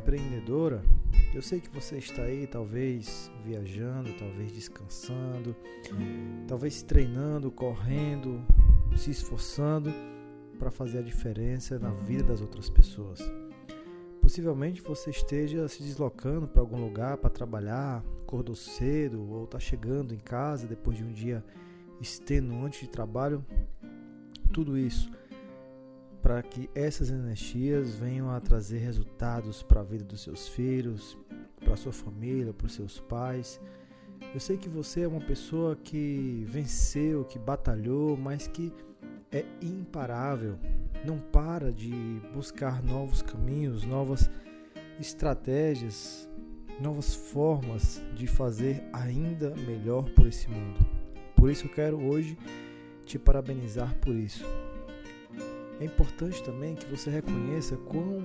empreendedora. Eu sei que você está aí, talvez viajando, talvez descansando, talvez treinando, correndo, se esforçando para fazer a diferença na vida das outras pessoas. Possivelmente você esteja se deslocando para algum lugar para trabalhar, acordou cedo ou está chegando em casa depois de um dia extenuante de trabalho. Tudo isso para que essas energias venham a trazer resultados para a vida dos seus filhos, para sua família, para os seus pais. Eu sei que você é uma pessoa que venceu, que batalhou, mas que é imparável, não para de buscar novos caminhos, novas estratégias, novas formas de fazer ainda melhor por esse mundo. Por isso eu quero hoje te parabenizar por isso. É importante também que você reconheça quão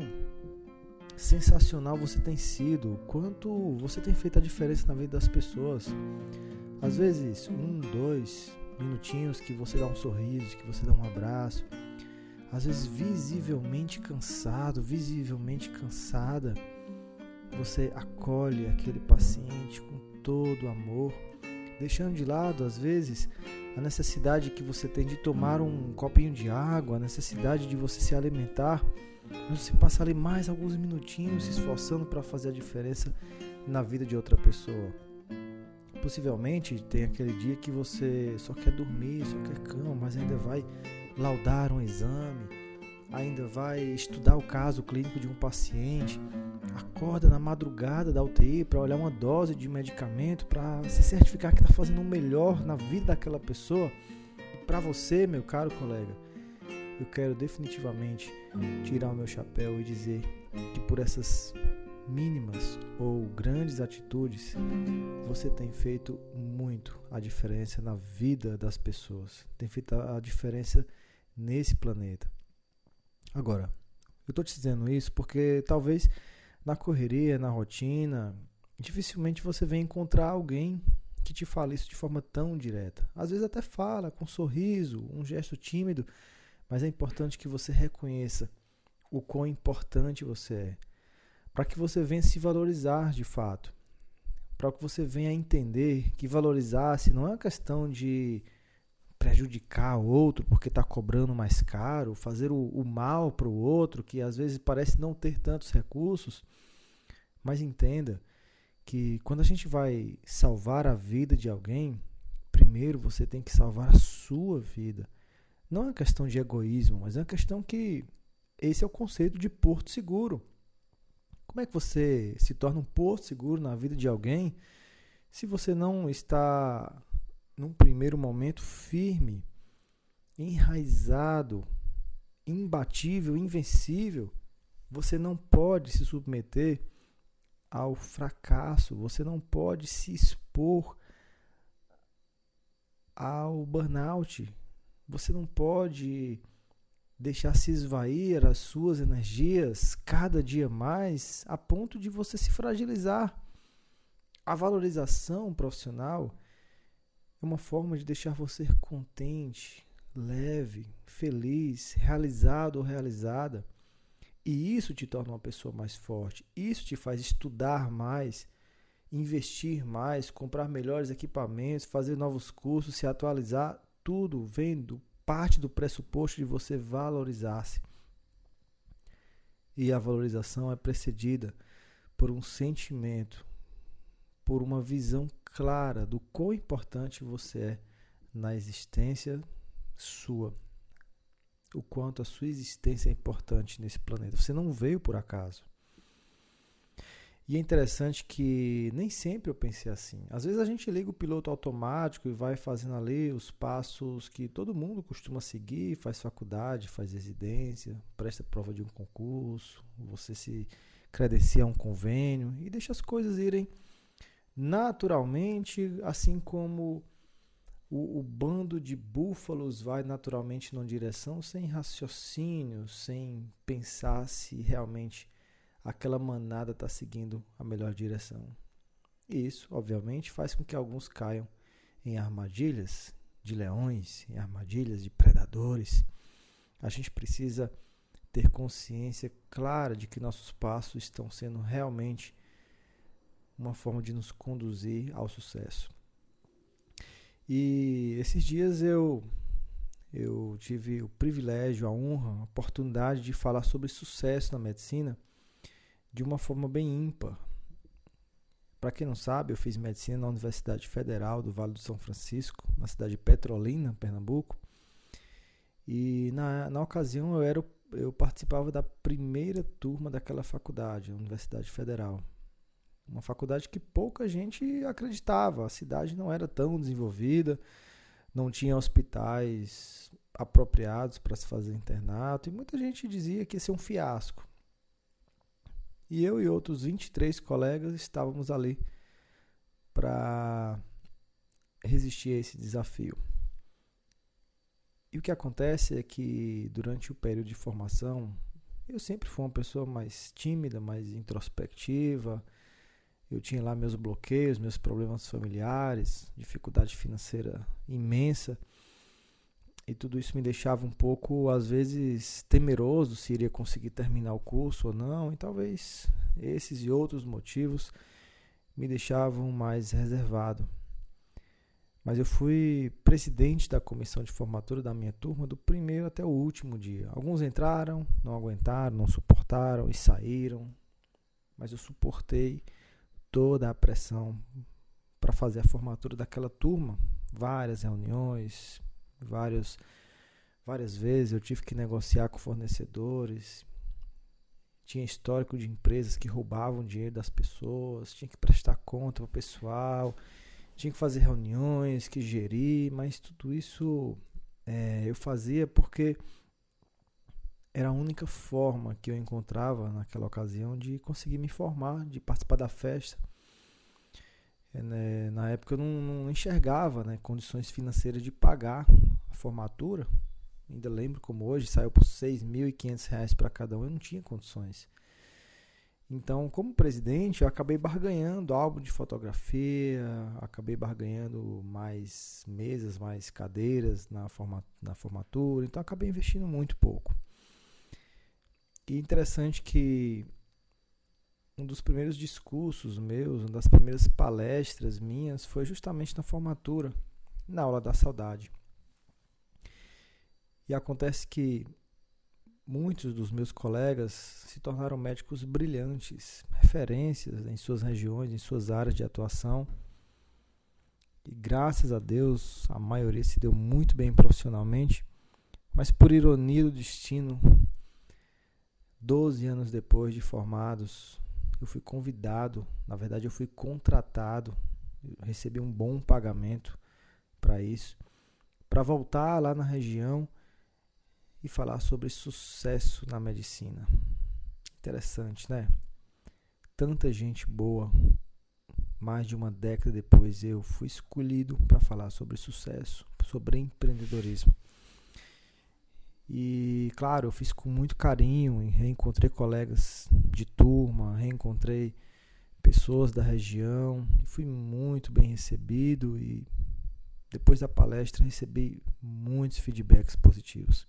sensacional você tem sido, quanto você tem feito a diferença na vida das pessoas. Às vezes, um, dois minutinhos que você dá um sorriso, que você dá um abraço. Às vezes, visivelmente cansado, visivelmente cansada, você acolhe aquele paciente com todo amor, deixando de lado, às vezes, a necessidade que você tem de tomar um copinho de água, a necessidade de você se alimentar, mas você passa ali mais alguns minutinhos se esforçando para fazer a diferença na vida de outra pessoa. Possivelmente tem aquele dia que você só quer dormir, só quer cama, mas ainda vai laudar um exame, ainda vai estudar o caso clínico de um paciente, acorda na madrugada da UTI para olhar uma dose de medicamento, para se certificar que está fazendo o melhor na vida daquela pessoa. E para você, meu caro colega, eu quero definitivamente tirar o meu chapéu e dizer que por essas mínimas ou grandes atitudes, você tem feito muito a diferença na vida das pessoas, tem feito a diferença nesse planeta. Agora, eu estou te dizendo isso porque talvez na correria, na rotina, dificilmente você vem encontrar alguém que te fale isso de forma tão direta. Às vezes até fala com um sorriso, um gesto tímido, mas é importante que você reconheça o quão importante você é, para que você venha se valorizar de fato, para que você venha entender que valorizar-se não é uma questão de prejudicar o outro porque está cobrando mais caro, fazer o, o mal para o outro que às vezes parece não ter tantos recursos. Mas entenda que quando a gente vai salvar a vida de alguém, primeiro você tem que salvar a sua vida. Não é uma questão de egoísmo, mas é uma questão que esse é o conceito de porto seguro. Como é que você se torna um porto seguro na vida de alguém se você não está num primeiro momento, firme, enraizado, imbatível, invencível, você não pode se submeter ao fracasso, você não pode se expor ao burnout, você não pode deixar se esvair as suas energias cada dia mais a ponto de você se fragilizar. A valorização profissional é uma forma de deixar você contente, leve, feliz, realizado ou realizada. E isso te torna uma pessoa mais forte. Isso te faz estudar mais, investir mais, comprar melhores equipamentos, fazer novos cursos, se atualizar. Tudo vendo parte do pressuposto de você valorizar-se. E a valorização é precedida por um sentimento, por uma visão clara do quão importante você é na existência sua. O quanto a sua existência é importante nesse planeta. Você não veio por acaso. E é interessante que nem sempre eu pensei assim. Às vezes a gente liga o piloto automático e vai fazendo ali os passos que todo mundo costuma seguir, faz faculdade, faz residência, presta prova de um concurso, você se credencia a um convênio e deixa as coisas irem naturalmente, assim como o, o, bando de búfalos vai naturalmente numa direção sem raciocínio, sem pensar se realmente aquela manada está seguindo a melhor direção. Isso, obviamente, faz com que alguns caiam em armadilhas de leões, em armadilhas de predadores. A gente precisa ter consciência clara de que nossos passos estão sendo realmente uma forma de nos conduzir ao sucesso. E esses dias eu eu tive o privilégio, a honra, a oportunidade de falar sobre sucesso na medicina de uma forma bem ímpar. Para quem não sabe, eu fiz medicina na Universidade Federal do Vale do São Francisco, na cidade de Petrolina, Pernambuco. E na, na ocasião eu, era, eu participava da primeira turma daquela faculdade, a Universidade Federal. Uma faculdade que pouca gente acreditava, a cidade não era tão desenvolvida, não tinha hospitais apropriados para se fazer internato, e muita gente dizia que ia ser um fiasco. E eu e outros 23 colegas estávamos ali para resistir a esse desafio. E o que acontece é que durante o período de formação, eu sempre fui uma pessoa mais tímida, mais introspectiva. Eu tinha lá meus bloqueios, meus problemas familiares, dificuldade financeira imensa. E tudo isso me deixava um pouco, às vezes, temeroso se iria conseguir terminar o curso ou não. E talvez esses e outros motivos me deixavam mais reservado. Mas eu fui presidente da comissão de formatura da minha turma do primeiro até o último dia. Alguns entraram, não aguentaram, não suportaram e saíram. Mas eu suportei toda a pressão para fazer a formatura daquela turma. Várias reuniões, vários, várias vezes eu tive que negociar com fornecedores. Tinha histórico de empresas que roubavam dinheiro das pessoas, tinha que prestar conta para o pessoal tinha que fazer reuniões, que gerir, mas tudo isso é, eu fazia porque era a única forma que eu encontrava naquela ocasião de conseguir me formar, de participar da festa. É, né, na época eu não, não enxergava né, condições financeiras de pagar a formatura. Ainda lembro como hoje, saiu por R$ 6.500 para cada um, eu não tinha condições. Então, como presidente, eu acabei barganhando álbum de fotografia, acabei barganhando mais mesas, mais cadeiras na, forma, na formatura, então acabei investindo muito pouco. E interessante que um dos primeiros discursos meus, uma das primeiras palestras minhas foi justamente na formatura, na aula da saudade. E acontece que Muitos dos meus colegas se tornaram médicos brilhantes, referências em suas regiões, em suas áreas de atuação. E graças a Deus, a maioria se deu muito bem profissionalmente, mas por ironia do destino, 12 anos depois de formados, eu fui convidado, na verdade eu fui contratado, eu recebi um bom pagamento para isso, para voltar lá na região e falar sobre sucesso na medicina. Interessante, né? Tanta gente boa. Mais de uma década depois eu fui escolhido para falar sobre sucesso, sobre empreendedorismo. E claro, eu fiz com muito carinho e reencontrei colegas de turma, reencontrei pessoas da região, fui muito bem recebido e depois da palestra recebi muitos feedbacks positivos.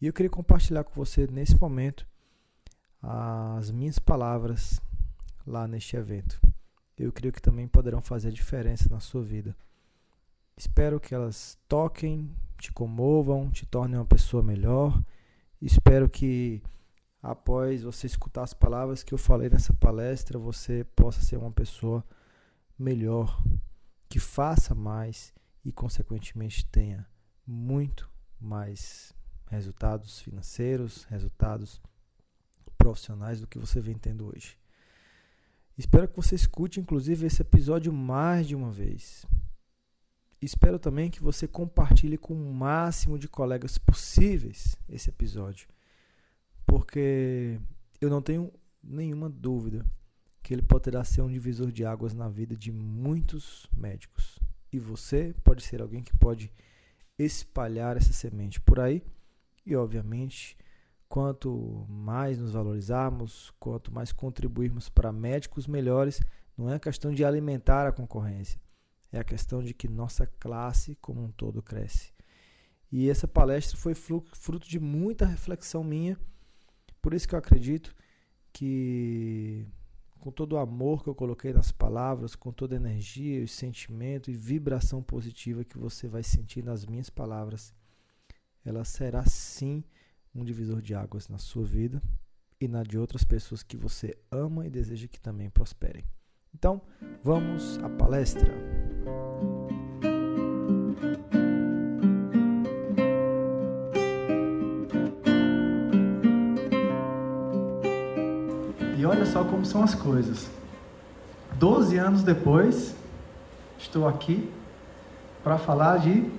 E eu queria compartilhar com você nesse momento as minhas palavras lá neste evento. Eu creio que também poderão fazer diferença na sua vida. Espero que elas toquem, te comovam, te tornem uma pessoa melhor. Espero que após você escutar as palavras que eu falei nessa palestra, você possa ser uma pessoa melhor, que faça mais e consequentemente tenha muito mais resultados financeiros, resultados profissionais do que você vem tendo hoje. Espero que você escute, inclusive, esse episódio mais de uma vez. Espero também que você compartilhe com o máximo de colegas possíveis esse episódio, porque eu não tenho nenhuma dúvida que ele poderá ser um divisor de águas na vida de muitos médicos. E você pode ser alguém que pode espalhar essa semente por aí e, obviamente, quanto mais nos valorizarmos, quanto mais contribuirmos para médicos melhores, não é questão de alimentar a concorrência, é a questão de que nossa classe como um todo cresce. E essa palestra foi fruto de muita reflexão minha Por isso que eu acredito que com todo o amor que eu coloquei nas palavras, com toda a energia, e sentimento e vibração positiva que você vai sentir nas minhas palavras, ela será sim um divisor de águas na sua vida e na de outras pessoas que você ama e deseja que também prosperem. Então, vamos à palestra. E olha só como são as coisas. Doze anos depois, estou aqui para falar de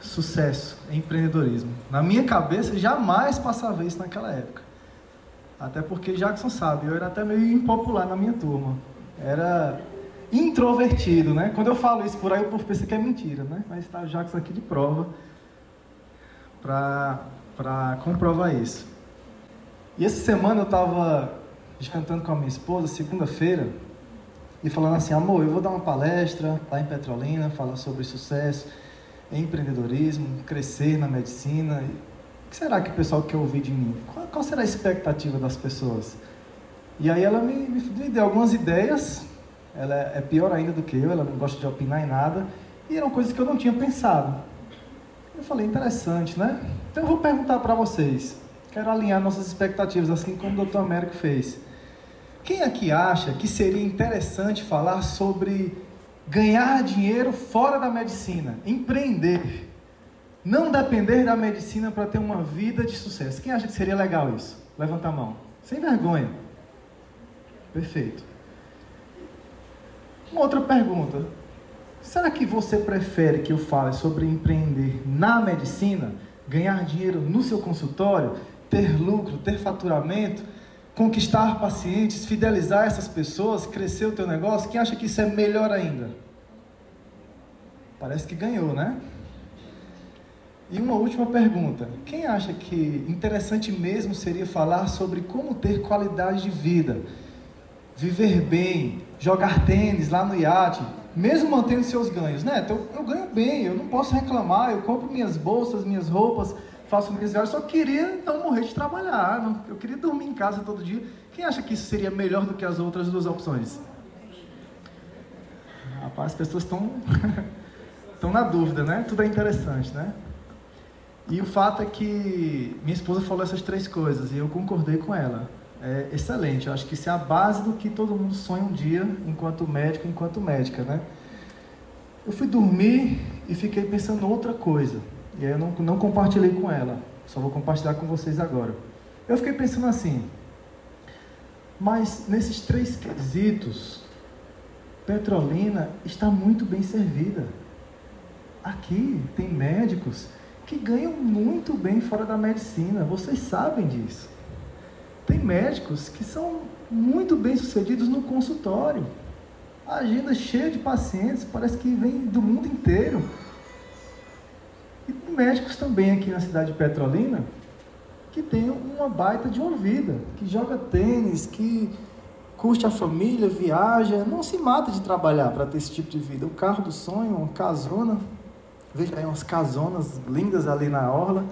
sucesso, empreendedorismo. Na minha cabeça, jamais passava isso naquela época. Até porque Jackson sabe, eu era até meio impopular na minha turma. Era introvertido, né? Quando eu falo isso por aí, o povo pensa que é mentira, né? Mas está o Jackson aqui de prova para comprovar isso. E essa semana eu estava jantando com a minha esposa, segunda-feira, e falando assim, amor, eu vou dar uma palestra lá em Petrolina, falar sobre sucesso, empreendedorismo, crescer na medicina. O que será que o pessoal quer ouvir de mim? Qual, qual será a expectativa das pessoas? E aí ela me, me, deu algumas ideias. Ela é, é pior ainda do que eu, ela não gosta de opinar em nada. E eram coisas que eu não tinha pensado. Eu falei, interessante, né? Então eu vou perguntar para vocês. Quero alinhar nossas expectativas, assim como o Dr. Américo fez. Quem aqui acha que seria interessante falar sobre ganhar dinheiro fora da medicina, empreender? Não depender da medicina para ter uma vida de sucesso. Quem acha que seria legal isso? Levanta a mão. Sem vergonha. Perfeito. Uma outra pergunta. Será que você prefere que eu fale sobre empreender na medicina, ganhar dinheiro no seu consultório, ter lucro, ter faturamento, conquistar pacientes, fidelizar essas pessoas, crescer o teu negócio? Quem acha que isso é melhor ainda? Parece que ganhou, né? E uma última pergunta: quem acha que interessante mesmo seria falar sobre como ter qualidade de vida, viver bem, jogar tênis lá no iate, mesmo mantendo seus ganhos? Né? Então, eu ganho bem, eu não posso reclamar, eu compro minhas bolsas, minhas roupas, faço minhas viagens, só queria não morrer de trabalhar, não, eu queria dormir em casa todo dia. Quem acha que isso seria melhor do que as outras duas opções? Rapaz, as pessoas estão estão na dúvida, né? Tudo é interessante, né? E o fato é que minha esposa falou essas três coisas e eu concordei com ela. É excelente, eu acho que isso é a base do que todo mundo sonha um dia enquanto médico, enquanto médica, né? Eu fui dormir e fiquei pensando outra coisa. E aí eu não, não compartilhei com ela, só vou compartilhar com vocês agora. Eu fiquei pensando assim, mas nesses três quesitos, Petrolina está muito bem servida. Aqui tem médicos que ganham muito bem fora da medicina, vocês sabem disso. Tem médicos que são muito bem sucedidos no consultório. A agenda cheia de pacientes, parece que vem do mundo inteiro. E tem médicos também aqui na cidade de Petrolina que tem uma baita de uma vida, que joga tênis, que curte a família, viaja, não se mata de trabalhar para ter esse tipo de vida. O carro do sonho, uma casona, Veja aí umas casonas lindas ali na orla.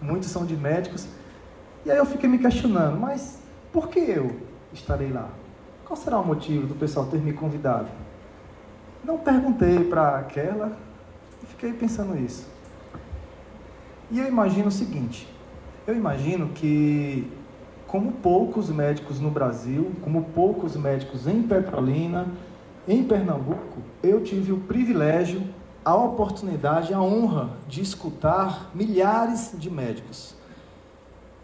Muitos são de médicos. E aí eu fiquei me questionando, mas por que eu estarei lá? Qual será o motivo do pessoal ter me convidado? Não perguntei para aquela e fiquei pensando isso. E eu imagino o seguinte: eu imagino que, como poucos médicos no Brasil, como poucos médicos em Petrolina, em Pernambuco, eu tive o privilégio a oportunidade, a honra de escutar milhares de médicos.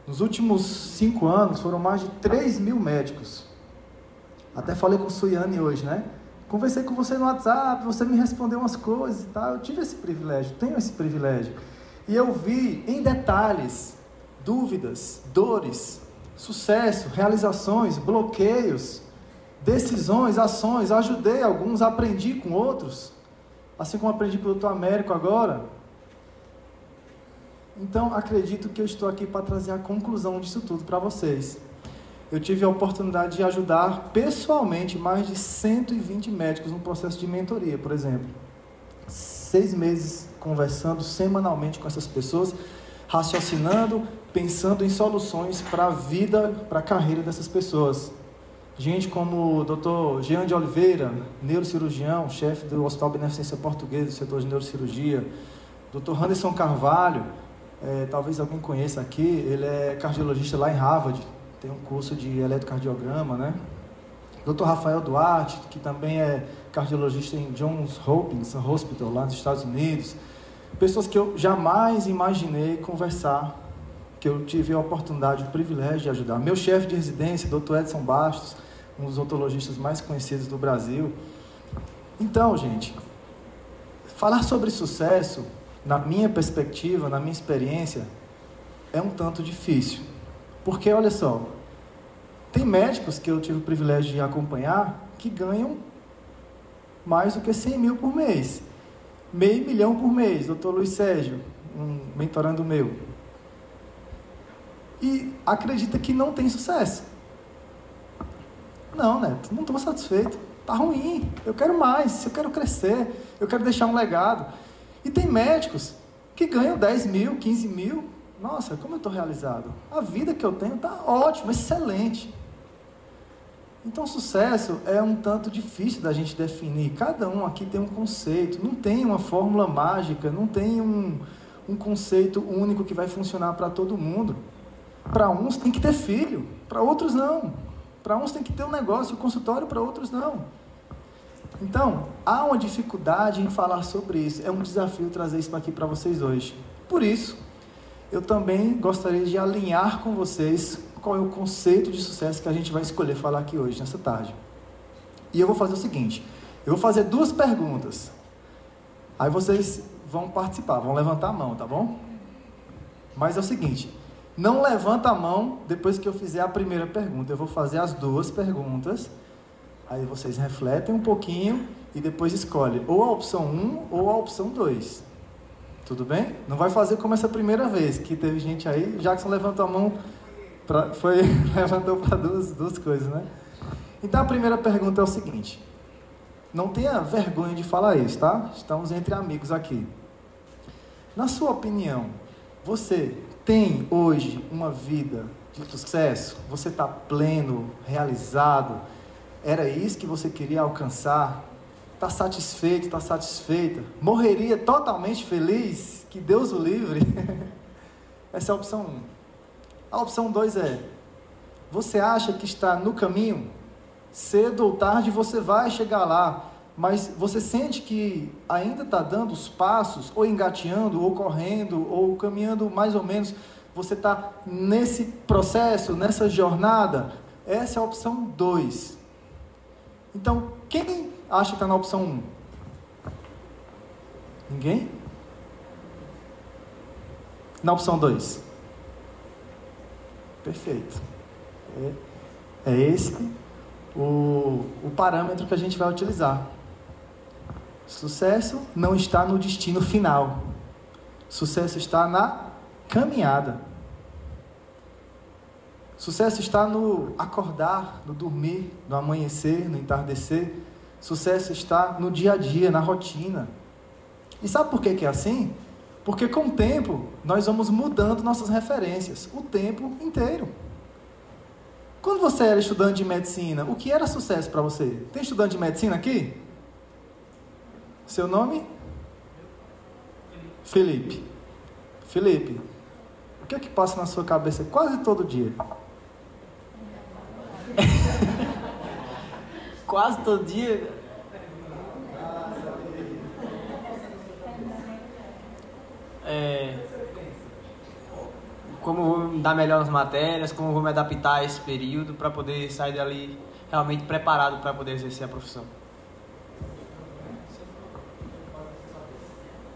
Nos últimos cinco anos foram mais de 3 mil médicos. Até falei com o Suiane hoje, né? Conversei com você no WhatsApp, você me respondeu umas coisas e tal. Eu tive esse privilégio, tenho esse privilégio. E eu vi em detalhes dúvidas, dores, sucesso, realizações, bloqueios, decisões, ações. Ajudei alguns, aprendi com outros assim como aprendi com o doutor Américo agora. Então, acredito que eu estou aqui para trazer a conclusão disso tudo para vocês. Eu tive a oportunidade de ajudar pessoalmente mais de 120 médicos no processo de mentoria, por exemplo. Seis meses conversando semanalmente com essas pessoas, raciocinando, pensando em soluções para a vida, para a carreira dessas pessoas. Gente como o Dr. Jean de Oliveira, neurocirurgião, chefe do Hospital Beneficência Portuguesa do setor de neurocirurgia. Dr. Anderson Carvalho, é, talvez alguém conheça aqui, ele é cardiologista lá em Harvard, tem um curso de eletrocardiograma, né? Dr. Rafael Duarte, que também é cardiologista em Johns Hopkins Hospital, lá nos Estados Unidos. Pessoas que eu jamais imaginei conversar, que eu tive a oportunidade, o privilégio de ajudar. Meu chefe de residência, Dr. Edson Bastos, um dos odontologistas mais conhecidos do Brasil. Então, gente, falar sobre sucesso, na minha perspectiva, na minha experiência, é um tanto difícil. Porque, olha só, tem médicos que eu tive o privilégio de acompanhar que ganham mais do que 100 mil por mês. Meio milhão por mês. Doutor Luiz Sérgio, um mentorando meu. E acredita que não tem sucesso. Não, Neto, não estou satisfeito. Está ruim. Eu quero mais. Eu quero crescer. Eu quero deixar um legado. E tem médicos que ganham 10 mil, 15 mil. Nossa, como eu estou realizado. A vida que eu tenho está ótima, excelente. Então, sucesso é um tanto difícil da gente definir. Cada um aqui tem um conceito, não tem uma fórmula mágica, não tem um, um conceito único que vai funcionar para todo mundo. Para uns tem que ter filho, para outros não. Para uns tem que ter um negócio, um consultório, para outros não. Então, há uma dificuldade em falar sobre isso. É um desafio trazer isso aqui para vocês hoje. Por isso, eu também gostaria de alinhar com vocês qual é o conceito de sucesso que a gente vai escolher falar aqui hoje, nessa tarde. E eu vou fazer o seguinte: eu vou fazer duas perguntas. Aí vocês vão participar, vão levantar a mão, tá bom? Mas é o seguinte: não levanta a mão depois que eu fizer a primeira pergunta. Eu vou fazer as duas perguntas. Aí vocês refletem um pouquinho e depois escolhem ou a opção 1 ou a opção 2. Tudo bem? Não vai fazer como essa primeira vez, que teve gente aí. Jackson levantou a mão Pra, foi, levantou para duas, duas coisas, né? Então a primeira pergunta é o seguinte: não tenha vergonha de falar isso, tá? Estamos entre amigos aqui. Na sua opinião, você tem hoje uma vida de sucesso? Você está pleno, realizado? Era isso que você queria alcançar? Está satisfeito, está satisfeita? Morreria totalmente feliz? Que Deus o livre? Essa é a opção 1. A opção 2 é: você acha que está no caminho? Cedo ou tarde você vai chegar lá, mas você sente que ainda está dando os passos, ou engateando, ou correndo, ou caminhando mais ou menos. Você está nesse processo, nessa jornada? Essa é a opção 2. Então, quem acha que está na opção 1? Um? Ninguém? Na opção 2? Perfeito. É, é esse o, o parâmetro que a gente vai utilizar. Sucesso não está no destino final. Sucesso está na caminhada. Sucesso está no acordar, no dormir, no amanhecer, no entardecer. Sucesso está no dia a dia, na rotina. E sabe por que, é assim? Porque com o tempo nós vamos mudando nossas referências o tempo inteiro. Quando você era estudante de medicina, o que era sucesso para você? Tem estudante de medicina aqui? Seu nome? Felipe. Felipe, o que é que passa na sua cabeça quase todo dia? quase todo dia é, como vou me dar melhor nas matérias, como vou me adaptar a esse período para poder sair dali realmente preparado para poder exercer a profissão.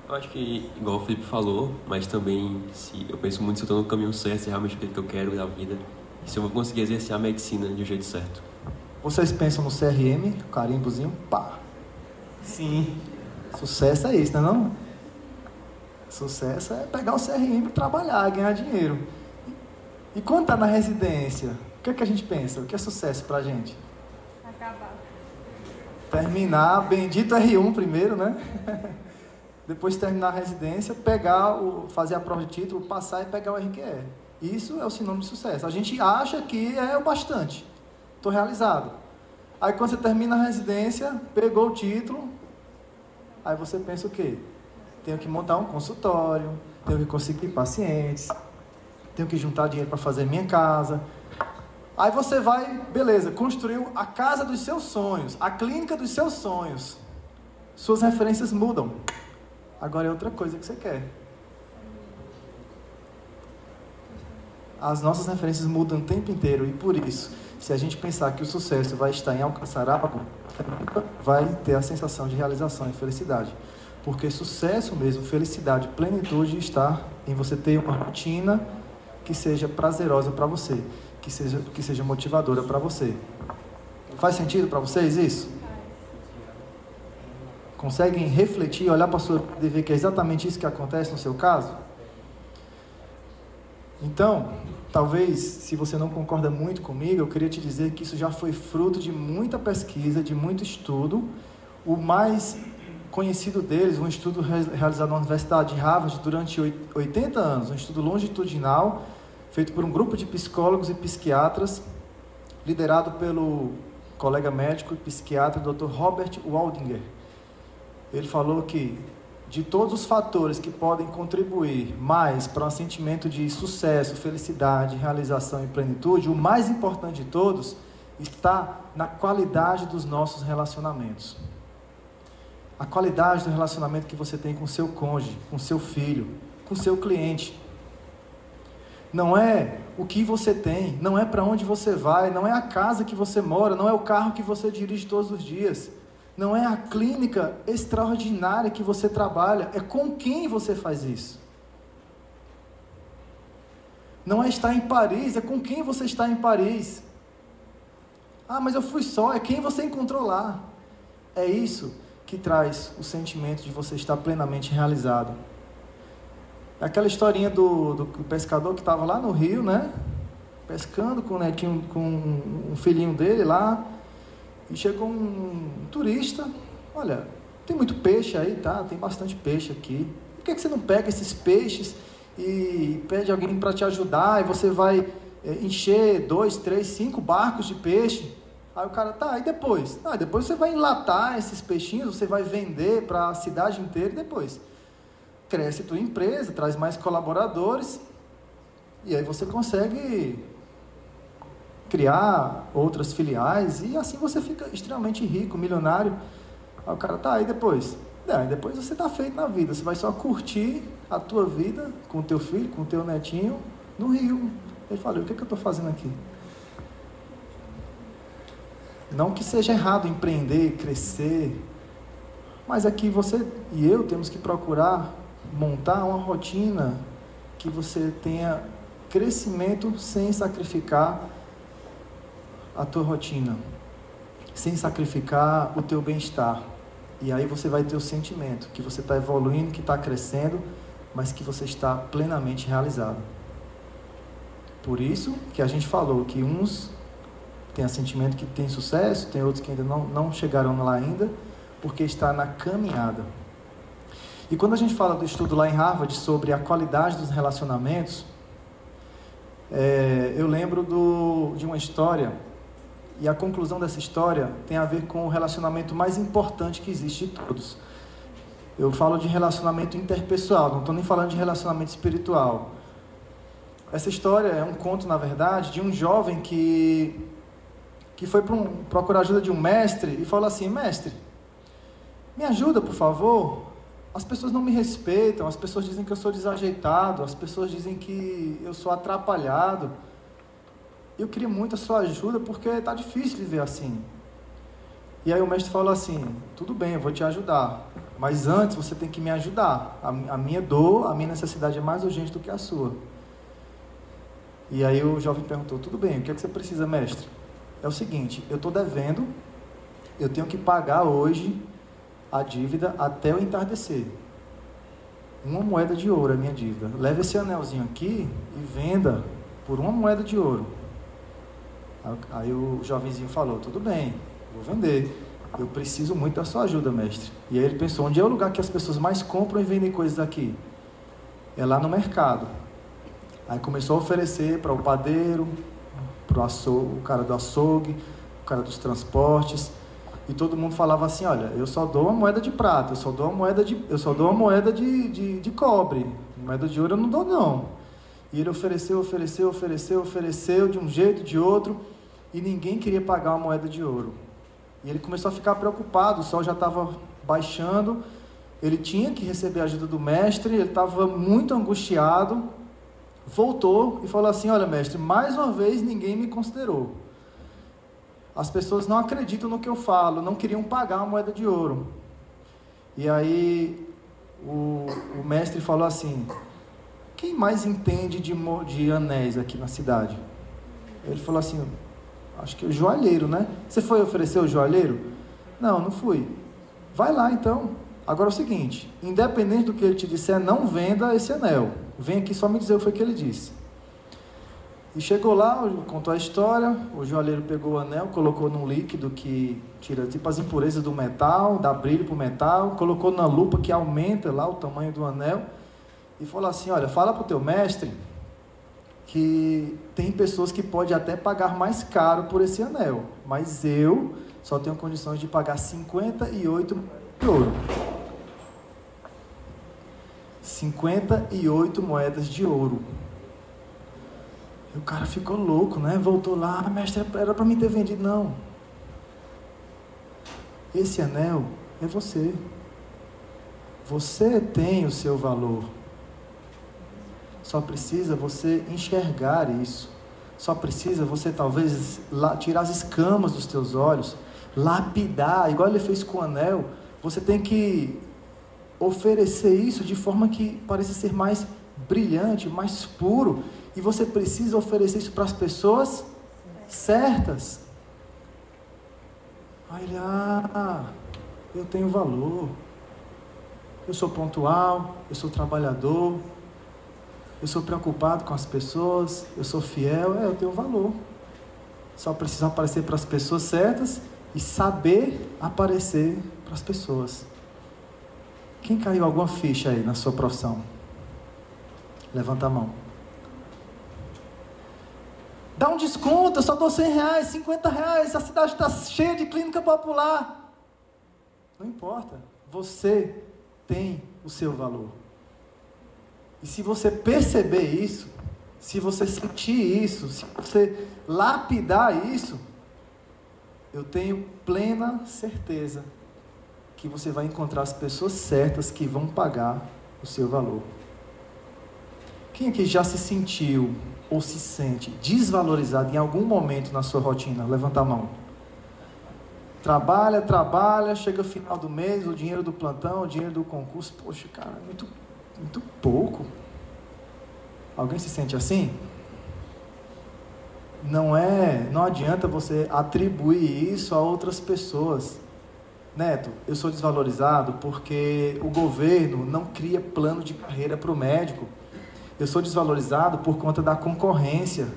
Eu acho que, igual o Felipe falou, mas também se eu penso muito se eu estou no caminho certo, se realmente o que eu quero da vida, e se eu vou conseguir exercer a medicina de um jeito certo. Vocês pensam no CRM, carimbozinho, pá. Sim. Sucesso é isso, não é não? Sucesso é pegar o CRM e trabalhar, ganhar dinheiro. E quando está na residência, o que, é que a gente pensa? O que é sucesso para a gente? Acabar. Terminar, bendito R1 primeiro, né? depois de terminar a residência, pegar o, fazer a prova de título, passar e pegar o RQE. Isso é o sinônimo de sucesso. A gente acha que é o bastante. Estou realizado. Aí quando você termina a residência, pegou o título, aí você pensa o quê? Tenho que montar um consultório, tenho que conseguir pacientes, tenho que juntar dinheiro para fazer minha casa. Aí você vai, beleza, construiu a casa dos seus sonhos, a clínica dos seus sonhos. Suas referências mudam. Agora é outra coisa que você quer. As nossas referências mudam o tempo inteiro e por isso, se a gente pensar que o sucesso vai estar em alcançar algo, vai ter a sensação de realização e felicidade. Porque sucesso mesmo, felicidade, plenitude está em você ter uma rotina que seja prazerosa para você, que seja, que seja motivadora para você. Faz sentido para vocês isso? Conseguem refletir, olhar para a sua e ver que é exatamente isso que acontece no seu caso? Então, talvez, se você não concorda muito comigo, eu queria te dizer que isso já foi fruto de muita pesquisa, de muito estudo. O mais conhecido deles, um estudo realizado na Universidade de Harvard durante 80 anos, um estudo longitudinal feito por um grupo de psicólogos e psiquiatras, liderado pelo colega médico e psiquiatra Dr. Robert Waldinger. Ele falou que de todos os fatores que podem contribuir mais para um sentimento de sucesso, felicidade, realização e plenitude, o mais importante de todos está na qualidade dos nossos relacionamentos. A qualidade do relacionamento que você tem com seu cônjuge, com seu filho, com seu cliente. Não é o que você tem, não é para onde você vai, não é a casa que você mora, não é o carro que você dirige todos os dias não é a clínica extraordinária que você trabalha, é com quem você faz isso. Não é estar em Paris, é com quem você está em Paris. Ah, mas eu fui só, é quem você encontrou lá. É isso que traz o sentimento de você estar plenamente realizado. É aquela historinha do, do pescador que estava lá no rio, né? Pescando com o netinho, com um filhinho dele lá e chegou um turista, olha, tem muito peixe aí, tá? Tem bastante peixe aqui. Por que, que você não pega esses peixes e pede alguém para te ajudar e você vai é, encher dois, três, cinco barcos de peixe? Aí o cara, tá, e depois? Ah, depois você vai enlatar esses peixinhos, você vai vender para a cidade inteira e depois cresce tua empresa, traz mais colaboradores e aí você consegue criar outras filiais e assim você fica extremamente rico, milionário. Aí o cara tá aí depois. É, depois você tá feito na vida, você vai só curtir a tua vida com o teu filho, com o teu netinho no Rio. Ele falou, o que, é que eu estou fazendo aqui? Não que seja errado empreender, crescer, mas aqui você e eu temos que procurar montar uma rotina que você tenha crescimento sem sacrificar a tua rotina, sem sacrificar o teu bem-estar. E aí você vai ter o sentimento que você está evoluindo, que está crescendo, mas que você está plenamente realizado. Por isso que a gente falou que uns têm o sentimento que tem sucesso, tem outros que ainda não, não chegaram lá ainda, porque está na caminhada. E quando a gente fala do estudo lá em Harvard sobre a qualidade dos relacionamentos, é, eu lembro do, de uma história e a conclusão dessa história tem a ver com o relacionamento mais importante que existe de todos. Eu falo de relacionamento interpessoal, não estou nem falando de relacionamento espiritual. Essa história é um conto, na verdade, de um jovem que, que foi um, procurar ajuda de um mestre e falou assim: Mestre, me ajuda, por favor. As pessoas não me respeitam, as pessoas dizem que eu sou desajeitado, as pessoas dizem que eu sou atrapalhado eu queria muito a sua ajuda porque está difícil viver assim. E aí o mestre falou assim: tudo bem, eu vou te ajudar, mas antes você tem que me ajudar. A, a minha dor, a minha necessidade é mais urgente do que a sua. E aí o jovem perguntou: tudo bem, o que, é que você precisa, mestre? É o seguinte: eu estou devendo, eu tenho que pagar hoje a dívida até o entardecer. Uma moeda de ouro é minha dívida. Leve esse anelzinho aqui e venda por uma moeda de ouro. Aí o jovenzinho falou: Tudo bem, vou vender. Eu preciso muito da sua ajuda, mestre. E aí ele pensou: onde é o lugar que as pessoas mais compram e vendem coisas aqui? É lá no mercado. Aí começou a oferecer para o padeiro, para o cara do açougue, o cara dos transportes. E todo mundo falava assim: olha, eu só dou uma moeda de prata, eu só dou uma moeda de, eu só dou uma moeda de, de, de cobre. Moeda de ouro eu não dou, não. E ele ofereceu, ofereceu, ofereceu, ofereceu de um jeito, de outro, e ninguém queria pagar uma moeda de ouro. E ele começou a ficar preocupado, o sol já estava baixando, ele tinha que receber a ajuda do mestre, ele estava muito angustiado, voltou e falou assim: Olha, mestre, mais uma vez ninguém me considerou. As pessoas não acreditam no que eu falo, não queriam pagar uma moeda de ouro. E aí o, o mestre falou assim: Quem mais entende de, de anéis aqui na cidade? Ele falou assim: Acho que o joalheiro, né? Você foi oferecer o joalheiro? Não, não fui. Vai lá então. Agora é o seguinte: independente do que ele te disser, não venda esse anel. Vem aqui só me dizer o que foi que ele disse. E chegou lá, contou a história, o joalheiro pegou o anel, colocou num líquido que tira tipo as impurezas do metal, dá brilho para o metal, colocou na lupa que aumenta lá o tamanho do anel e falou assim, olha, fala para o teu mestre que tem pessoas que podem até pagar mais caro por esse anel, mas eu só tenho condições de pagar 58 de ouro. 58 moedas de ouro. E o cara ficou louco, né? Voltou lá, ah, mestre, era para mim ter vendido. Não. Esse anel é você. Você tem o seu valor. Só precisa você enxergar isso. Só precisa você talvez tirar as escamas dos teus olhos, lapidar, igual ele fez com o anel. Você tem que oferecer isso de forma que pareça ser mais brilhante, mais puro. E você precisa oferecer isso para as pessoas certas. Ele, ah, eu tenho valor. Eu sou pontual, eu sou trabalhador, eu sou preocupado com as pessoas, eu sou fiel, é, eu tenho valor. Só preciso aparecer para as pessoas certas e saber aparecer para as pessoas. Quem caiu alguma ficha aí na sua profissão? Levanta a mão. Dá um desconto, eu só dou 100 reais, 50 reais, a cidade está cheia de clínica popular. Não importa, você tem o seu valor. E se você perceber isso, se você sentir isso, se você lapidar isso, eu tenho plena certeza que você vai encontrar as pessoas certas que vão pagar o seu valor. Quem aqui já se sentiu ou se sente desvalorizado em algum momento na sua rotina? Levanta a mão. Trabalha, trabalha, chega o final do mês, o dinheiro do plantão, o dinheiro do concurso, poxa, cara, é muito, muito pouco. Alguém se sente assim? Não é, não adianta você atribuir isso a outras pessoas. Neto, eu sou desvalorizado porque o governo não cria plano de carreira para o médico. Eu sou desvalorizado por conta da concorrência.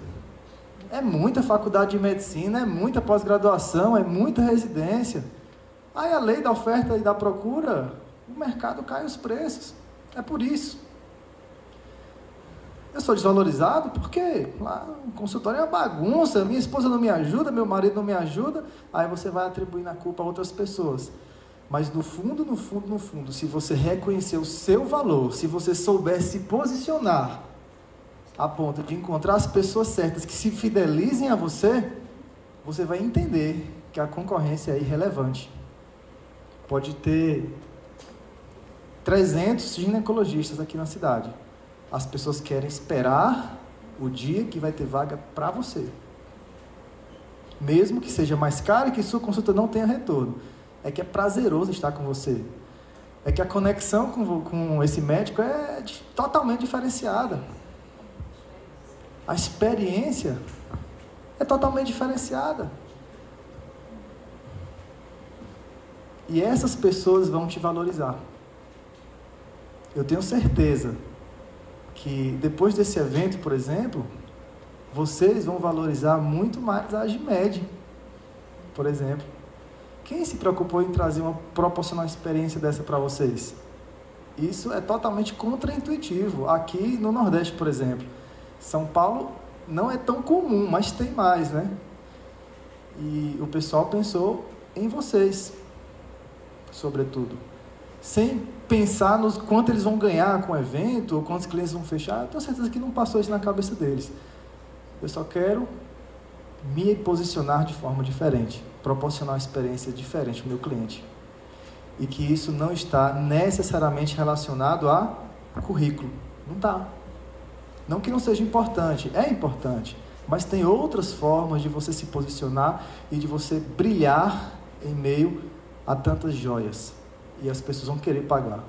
É muita faculdade de medicina, é muita pós-graduação, é muita residência. Aí a lei da oferta e da procura, o mercado cai os preços. É por isso. Eu sou desvalorizado porque lá o consultório é uma bagunça, minha esposa não me ajuda, meu marido não me ajuda, aí você vai atribuindo a culpa a outras pessoas. Mas no fundo, no fundo, no fundo, se você reconhecer o seu valor, se você souber se posicionar a ponto de encontrar as pessoas certas que se fidelizem a você, você vai entender que a concorrência é irrelevante. Pode ter 300 ginecologistas aqui na cidade as pessoas querem esperar o dia que vai ter vaga para você. Mesmo que seja mais caro e que sua consulta não tenha retorno. É que é prazeroso estar com você. É que a conexão com, com esse médico é totalmente diferenciada. A experiência é totalmente diferenciada. E essas pessoas vão te valorizar. Eu tenho certeza que depois desse evento, por exemplo, vocês vão valorizar muito mais a Agimed, por exemplo, Quem se preocupou em trazer uma proporcionar uma experiência dessa para vocês? Isso é totalmente contraintuitivo. Aqui no Nordeste, por exemplo, São Paulo não é tão comum, mas tem mais, né? E o pessoal pensou em vocês, sobretudo. Sem pensar nos quanto eles vão ganhar com o evento, ou quantos clientes vão fechar, eu tenho certeza que não passou isso na cabeça deles. Eu só quero me posicionar de forma diferente, proporcionar uma experiência diferente para o meu cliente. E que isso não está necessariamente relacionado a currículo. Não está. Não que não seja importante, é importante, mas tem outras formas de você se posicionar e de você brilhar em meio a tantas joias. E as pessoas vão querer pagar.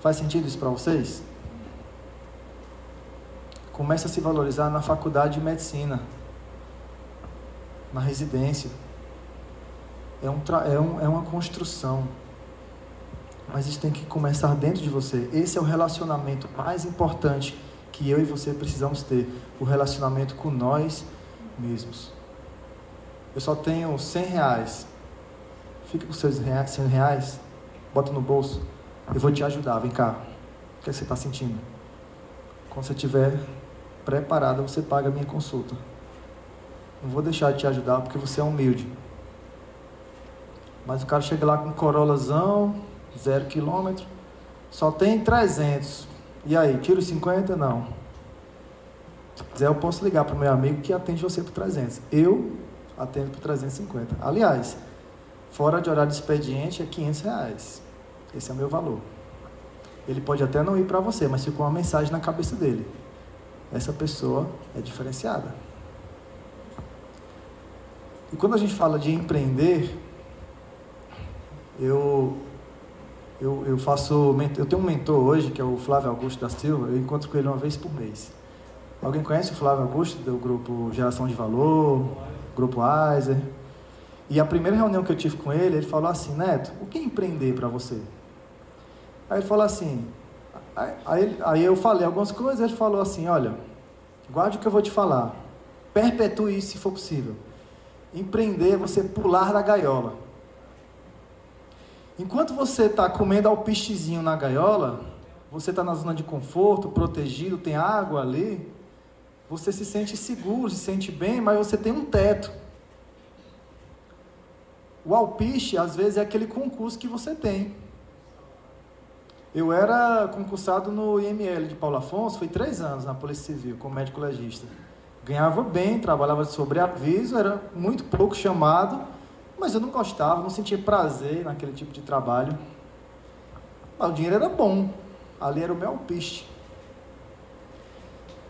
Faz sentido isso para vocês? Começa a se valorizar na faculdade de medicina, na residência. É, um é, um, é uma construção. Mas isso tem que começar dentro de você. Esse é o relacionamento mais importante que eu e você precisamos ter. O relacionamento com nós mesmos. Eu só tenho 100 reais. Fica com seus 100 reais. Bota no bolso. Eu vou te ajudar. Vem cá. O que, é você está sentindo? Quando você estiver preparada, você paga a minha consulta. Não vou deixar de te ajudar porque você é humilde. Mas o cara chega lá com um Corolazão, zero quilômetro, só tem 300. E aí, tira os 50? Não. Se quiser, eu posso ligar para o meu amigo que atende você por 300. Eu atendo por 350. Aliás, fora de horário de expediente é 500 reais. Esse é o meu valor. Ele pode até não ir para você, mas ficou uma mensagem na cabeça dele essa pessoa é diferenciada. E quando a gente fala de empreender, eu, eu, eu faço. Eu tenho um mentor hoje, que é o Flávio Augusto da Silva, eu encontro com ele uma vez por mês. Alguém conhece o Flávio Augusto, do grupo Geração de Valor, grupo Aiser? E a primeira reunião que eu tive com ele, ele falou assim: Neto, o que é empreender para você? Aí ele falou assim: Aí, aí eu falei algumas coisas, ele falou assim: olha, guarde o que eu vou te falar, perpetue isso se for possível. Empreender é você pular da gaiola. Enquanto você está comendo alpistezinho na gaiola, você está na zona de conforto, protegido, tem água ali, você se sente seguro, se sente bem, mas você tem um teto. O alpiste, às vezes, é aquele concurso que você tem. Eu era concursado no IML de Paulo Afonso, foi três anos na Polícia Civil, como médico legista. Ganhava bem, trabalhava sobre aviso, era muito pouco chamado, mas eu não gostava, não sentia prazer naquele tipo de trabalho. Mas o dinheiro era bom, ali era o meu alpiste.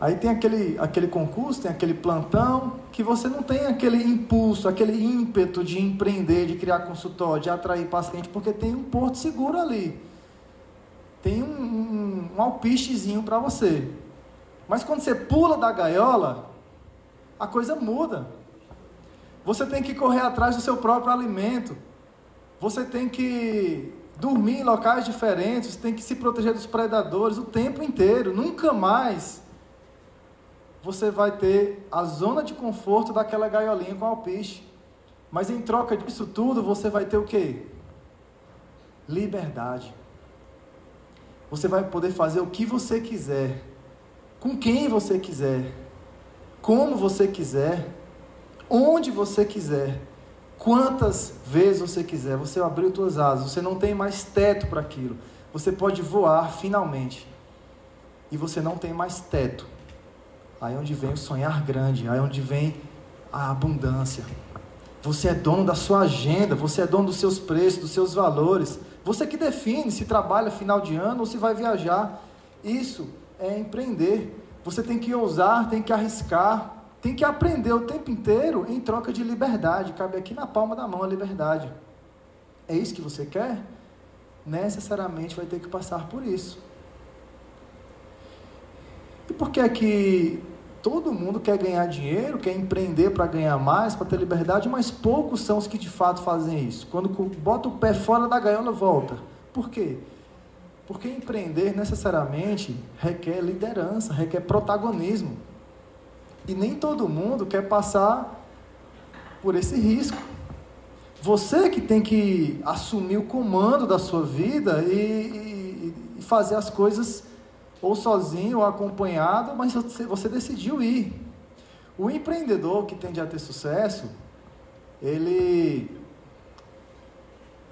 Aí tem aquele, aquele concurso, tem aquele plantão, que você não tem aquele impulso, aquele ímpeto de empreender, de criar consultório, de atrair paciente, porque tem um porto seguro ali tem um, um, um alpistezinho para você. Mas quando você pula da gaiola, a coisa muda. Você tem que correr atrás do seu próprio alimento. Você tem que dormir em locais diferentes, você tem que se proteger dos predadores o tempo inteiro. Nunca mais você vai ter a zona de conforto daquela gaiolinha com alpiste. Mas em troca disso tudo, você vai ter o quê? Liberdade. Você vai poder fazer o que você quiser, com quem você quiser, como você quiser, onde você quiser, quantas vezes você quiser. Você abriu suas asas, você não tem mais teto para aquilo. Você pode voar finalmente. E você não tem mais teto. Aí é onde vem o sonhar grande, aí é onde vem a abundância. Você é dono da sua agenda, você é dono dos seus preços, dos seus valores. Você que define se trabalha final de ano ou se vai viajar. Isso é empreender. Você tem que ousar, tem que arriscar, tem que aprender o tempo inteiro em troca de liberdade. Cabe aqui na palma da mão a liberdade. É isso que você quer? Necessariamente vai ter que passar por isso. E por que é que Todo mundo quer ganhar dinheiro, quer empreender para ganhar mais, para ter liberdade, mas poucos são os que de fato fazem isso. Quando bota o pé fora da gaiola, volta. Por quê? Porque empreender necessariamente requer liderança, requer protagonismo. E nem todo mundo quer passar por esse risco. Você que tem que assumir o comando da sua vida e, e, e fazer as coisas ou sozinho ou acompanhado, mas você, decidiu ir. O empreendedor que tende a ter sucesso, ele.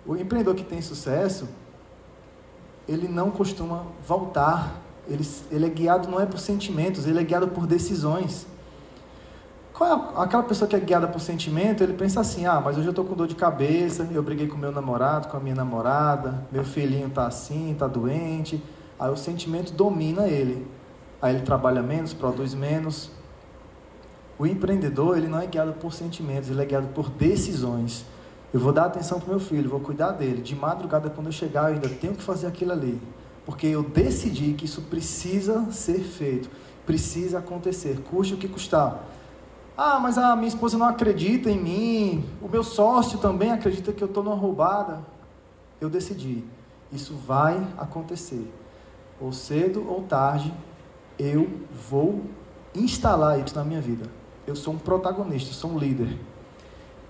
O empreendedor que tem sucesso, ele não costuma voltar. Ele, ele é guiado não é por sentimentos, ele é guiado por decisões. Qual é aquela pessoa que é guiada por sentimento? Ele pensa assim: ah, mas hoje eu estou com dor de cabeça, eu briguei com meu namorado, com a minha namorada, meu filhinho está assim, está doente. Aí o sentimento domina ele. Aí ele trabalha menos, produz menos. O empreendedor, ele não é guiado por sentimentos, ele é guiado por decisões. Eu vou dar atenção para meu filho, vou cuidar dele. De madrugada, quando eu chegar, eu ainda tenho que fazer aquilo ali. Porque eu decidi que isso precisa ser feito, precisa acontecer, custe o que custar. Ah, mas a minha esposa não acredita em mim, o meu sócio também acredita que eu estou numa roubada. Eu decidi, isso vai acontecer. Ou cedo ou tarde, eu vou instalar isso na minha vida. Eu sou um protagonista, sou um líder.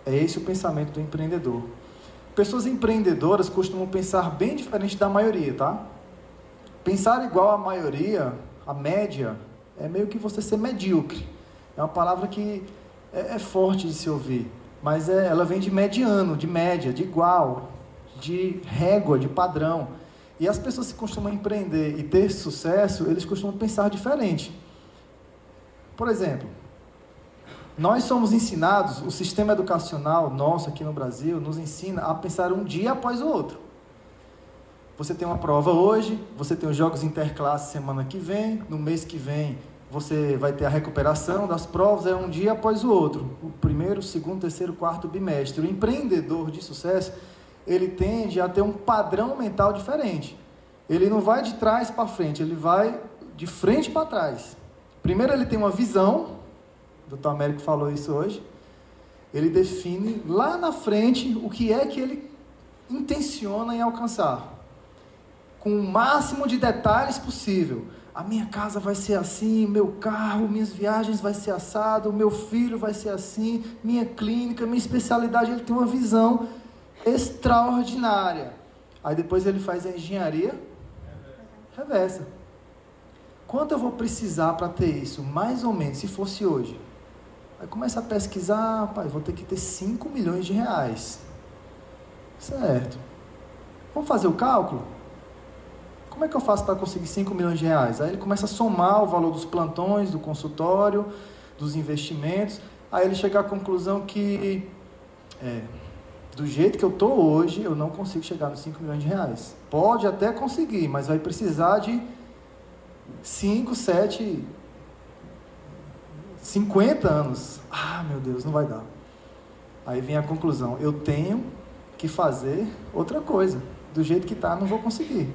É esse o pensamento do empreendedor. Pessoas empreendedoras costumam pensar bem diferente da maioria, tá? Pensar igual à maioria, a média, é meio que você ser medíocre. É uma palavra que é, é forte de se ouvir, mas é, ela vem de mediano, de média, de igual, de régua, de padrão. E as pessoas que costumam empreender e ter sucesso, eles costumam pensar diferente. Por exemplo, nós somos ensinados, o sistema educacional nosso aqui no Brasil nos ensina a pensar um dia após o outro. Você tem uma prova hoje, você tem os jogos interclasse semana que vem, no mês que vem você vai ter a recuperação das provas, é um dia após o outro. O primeiro, segundo, terceiro, quarto bimestre. O empreendedor de sucesso, ele tende a ter um padrão mental diferente. Ele não vai de trás para frente, ele vai de frente para trás. Primeiro ele tem uma visão, o Dr. Américo falou isso hoje. Ele define lá na frente o que é que ele intenciona em alcançar. Com o máximo de detalhes possível a minha casa vai ser assim, meu carro, minhas viagens vai ser assado, meu filho vai ser assim, minha clínica, minha especialidade, ele tem uma visão extraordinária. Aí depois ele faz a engenharia reversa. Quanto eu vou precisar para ter isso? Mais ou menos, se fosse hoje. Aí começa a pesquisar, pai, vou ter que ter 5 milhões de reais. Certo. Vamos fazer o cálculo? Como é que eu faço para conseguir 5 milhões de reais? Aí ele começa a somar o valor dos plantões, do consultório, dos investimentos. Aí ele chega à conclusão que, é, do jeito que eu estou hoje, eu não consigo chegar nos 5 milhões de reais. Pode até conseguir, mas vai precisar de 5, 7, 50 anos. Ah, meu Deus, não vai dar. Aí vem a conclusão: eu tenho que fazer outra coisa. Do jeito que está, não vou conseguir.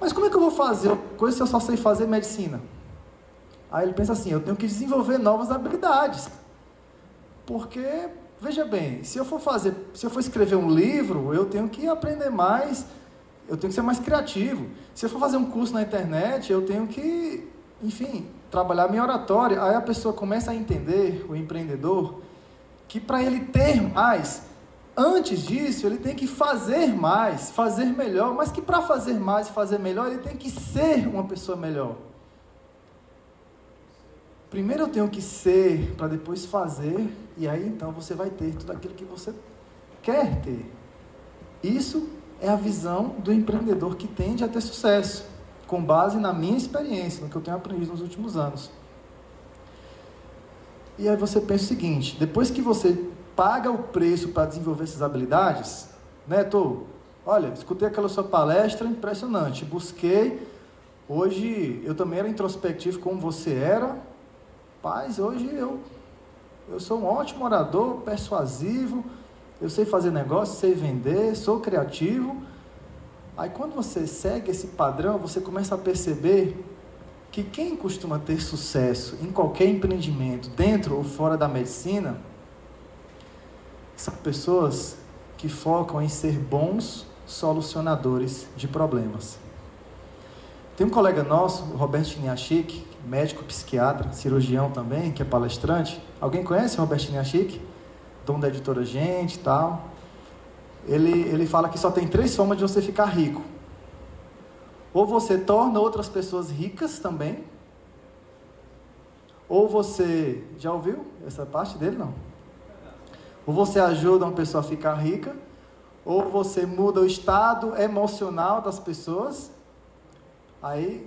Mas como é que eu vou fazer coisa se eu só sei fazer medicina? Aí ele pensa assim: eu tenho que desenvolver novas habilidades. Porque, veja bem, se eu for fazer, se eu for escrever um livro, eu tenho que aprender mais, eu tenho que ser mais criativo. Se eu for fazer um curso na internet, eu tenho que, enfim, trabalhar minha oratória. Aí a pessoa começa a entender, o empreendedor, que para ele ter mais, Antes disso, ele tem que fazer mais, fazer melhor, mas que para fazer mais e fazer melhor, ele tem que ser uma pessoa melhor. Primeiro eu tenho que ser para depois fazer, e aí então você vai ter tudo aquilo que você quer ter. Isso é a visão do empreendedor que tende a ter sucesso, com base na minha experiência, no que eu tenho aprendido nos últimos anos. E aí você pensa o seguinte: depois que você paga o preço para desenvolver essas habilidades, né, Tô? Olha, escutei aquela sua palestra impressionante, busquei. Hoje eu também era introspectivo como você era. Paz, hoje eu eu sou um ótimo orador, persuasivo, eu sei fazer negócio, sei vender, sou criativo. Aí quando você segue esse padrão, você começa a perceber que quem costuma ter sucesso em qualquer empreendimento, dentro ou fora da medicina, são pessoas que focam em ser bons solucionadores de problemas. Tem um colega nosso, Roberto Chiniachik, médico psiquiatra, cirurgião também, que é palestrante. Alguém conhece o Roberto Chiniachik? dono da editora Gente e tal. Ele, ele fala que só tem três formas de você ficar rico. Ou você torna outras pessoas ricas também, ou você. Já ouviu essa parte dele? Não. Ou você ajuda uma pessoa a ficar rica, ou você muda o estado emocional das pessoas. Aí,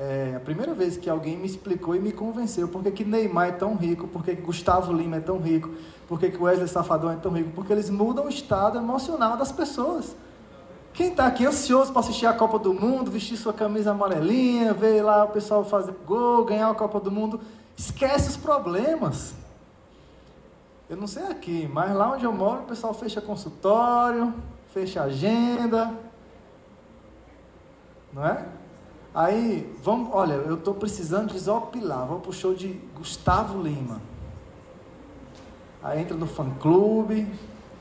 é a primeira vez que alguém me explicou e me convenceu por que, que Neymar é tão rico, por que, que Gustavo Lima é tão rico, por que, que Wesley Safadão é tão rico, porque eles mudam o estado emocional das pessoas. Quem está aqui ansioso para assistir a Copa do Mundo, vestir sua camisa amarelinha, ver lá o pessoal fazer gol, ganhar a Copa do Mundo, esquece os problemas. Eu não sei aqui, mas lá onde eu moro o pessoal fecha consultório, fecha agenda. Não é? Aí, vamos, olha, eu estou precisando desopilar, para o show de Gustavo Lima. Aí entra no fã clube,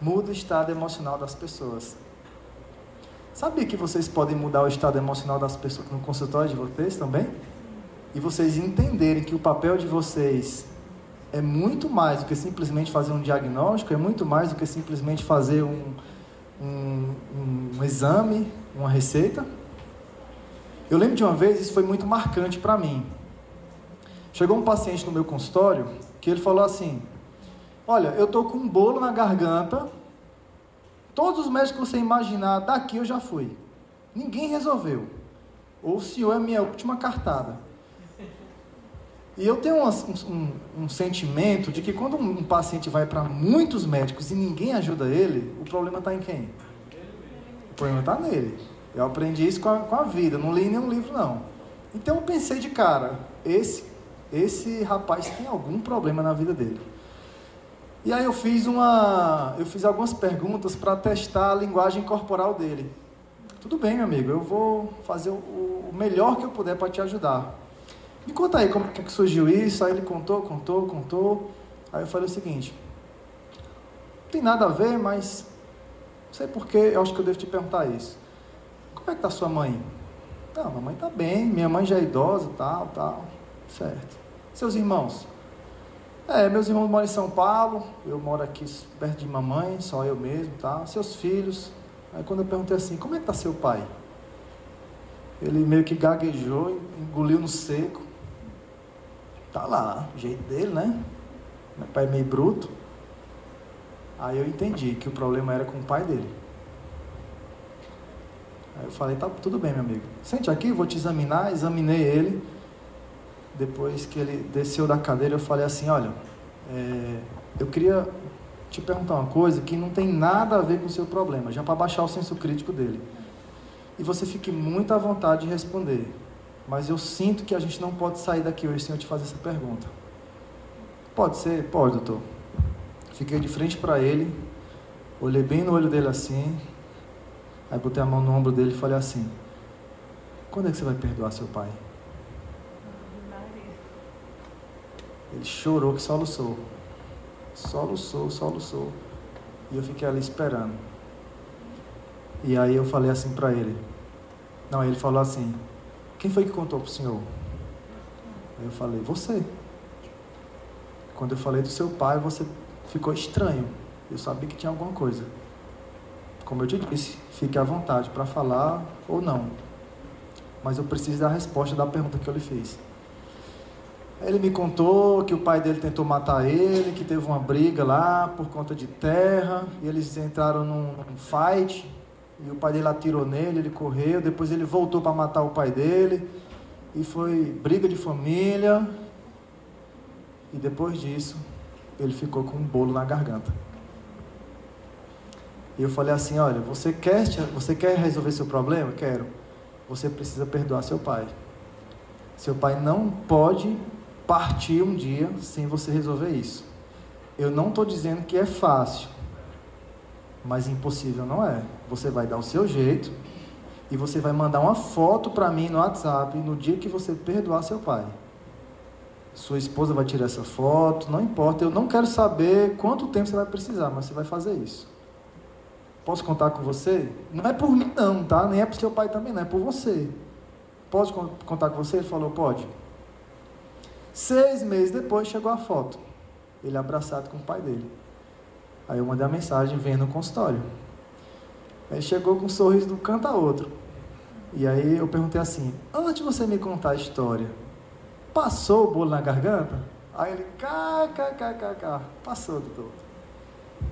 muda o estado emocional das pessoas. Sabia que vocês podem mudar o estado emocional das pessoas no consultório de vocês também? E vocês entenderem que o papel de vocês é muito mais do que simplesmente fazer um diagnóstico, é muito mais do que simplesmente fazer um, um, um exame, uma receita. Eu lembro de uma vez, isso foi muito marcante para mim. Chegou um paciente no meu consultório que ele falou assim: Olha, eu estou com um bolo na garganta, todos os médicos que você imaginar daqui eu já fui. Ninguém resolveu. Ou o senhor é minha última cartada. E eu tenho um, um, um, sentimento de que quando um paciente vai para muitos médicos e ninguém ajuda ele, o problema está em quem? O problema está nele. Eu aprendi isso com a, com a vida, não li nenhum livro não. Então eu pensei de cara, esse, esse rapaz tem algum problema na vida dele. E aí eu fiz uma, eu fiz algumas perguntas para testar a linguagem corporal dele. Tudo bem, meu amigo, eu vou fazer o, o melhor que eu puder para te ajudar. Me conta aí como que surgiu isso. Aí ele contou, contou, contou. Aí eu falei o seguinte: não tem nada a ver, mas não sei porquê, eu acho que eu devo te perguntar isso. Como é que tá sua mãe? Tá, mamãe tá bem, minha mãe já é idosa, tal, tal. Certo. Seus irmãos? É, meus irmãos moram em São Paulo, eu moro aqui perto de mamãe, só eu mesmo, tá? Seus filhos. Aí quando eu perguntei assim, como é que tá seu pai? Ele meio que gaguejou, engoliu no seco tá lá, jeito dele, né? Meu pai é meio bruto. Aí eu entendi que o problema era com o pai dele. Aí eu falei, tá tudo bem, meu amigo. Sente aqui, vou te examinar. Examinei ele. Depois que ele desceu da cadeira, eu falei assim, olha, é, eu queria te perguntar uma coisa que não tem nada a ver com o seu problema, já para baixar o senso crítico dele. E você fique muito à vontade de responder. Mas eu sinto que a gente não pode sair daqui hoje sem eu te fazer essa pergunta. Pode ser? Pode, doutor. Fiquei de frente para ele, olhei bem no olho dele assim, aí botei a mão no ombro dele e falei assim: Quando é que você vai perdoar seu pai? Ele chorou que soluçou. Soluçou, soluçou. E eu fiquei ali esperando. E aí eu falei assim para ele. Não, ele falou assim: quem foi que contou para o senhor? Aí eu falei, você. Quando eu falei do seu pai, você ficou estranho. Eu sabia que tinha alguma coisa. Como eu te disse, fique à vontade para falar ou não. Mas eu preciso da resposta da pergunta que eu lhe fiz. Ele me contou que o pai dele tentou matar ele, que teve uma briga lá por conta de terra, e eles entraram num, num fight, e o pai dele atirou nele, ele correu, depois ele voltou para matar o pai dele. E foi briga de família. E depois disso, ele ficou com um bolo na garganta. E eu falei assim: olha, você quer, você quer resolver seu problema? Quero. Você precisa perdoar seu pai. Seu pai não pode partir um dia sem você resolver isso. Eu não estou dizendo que é fácil mas impossível não é. Você vai dar o seu jeito e você vai mandar uma foto para mim no WhatsApp no dia que você perdoar seu pai. Sua esposa vai tirar essa foto, não importa, eu não quero saber quanto tempo você vai precisar, mas você vai fazer isso. Posso contar com você? Não é por mim não, tá? Nem é por seu pai também, não é por você. Pode contar com você? Ele falou, pode. Seis meses depois chegou a foto. Ele abraçado com o pai dele. Aí eu mandei a mensagem, vendo no consultório. Aí chegou com um sorriso de um canto a outro. E aí eu perguntei assim, antes de você me contar a história, passou o bolo na garganta? Aí ele, kkkk, passou, doutor.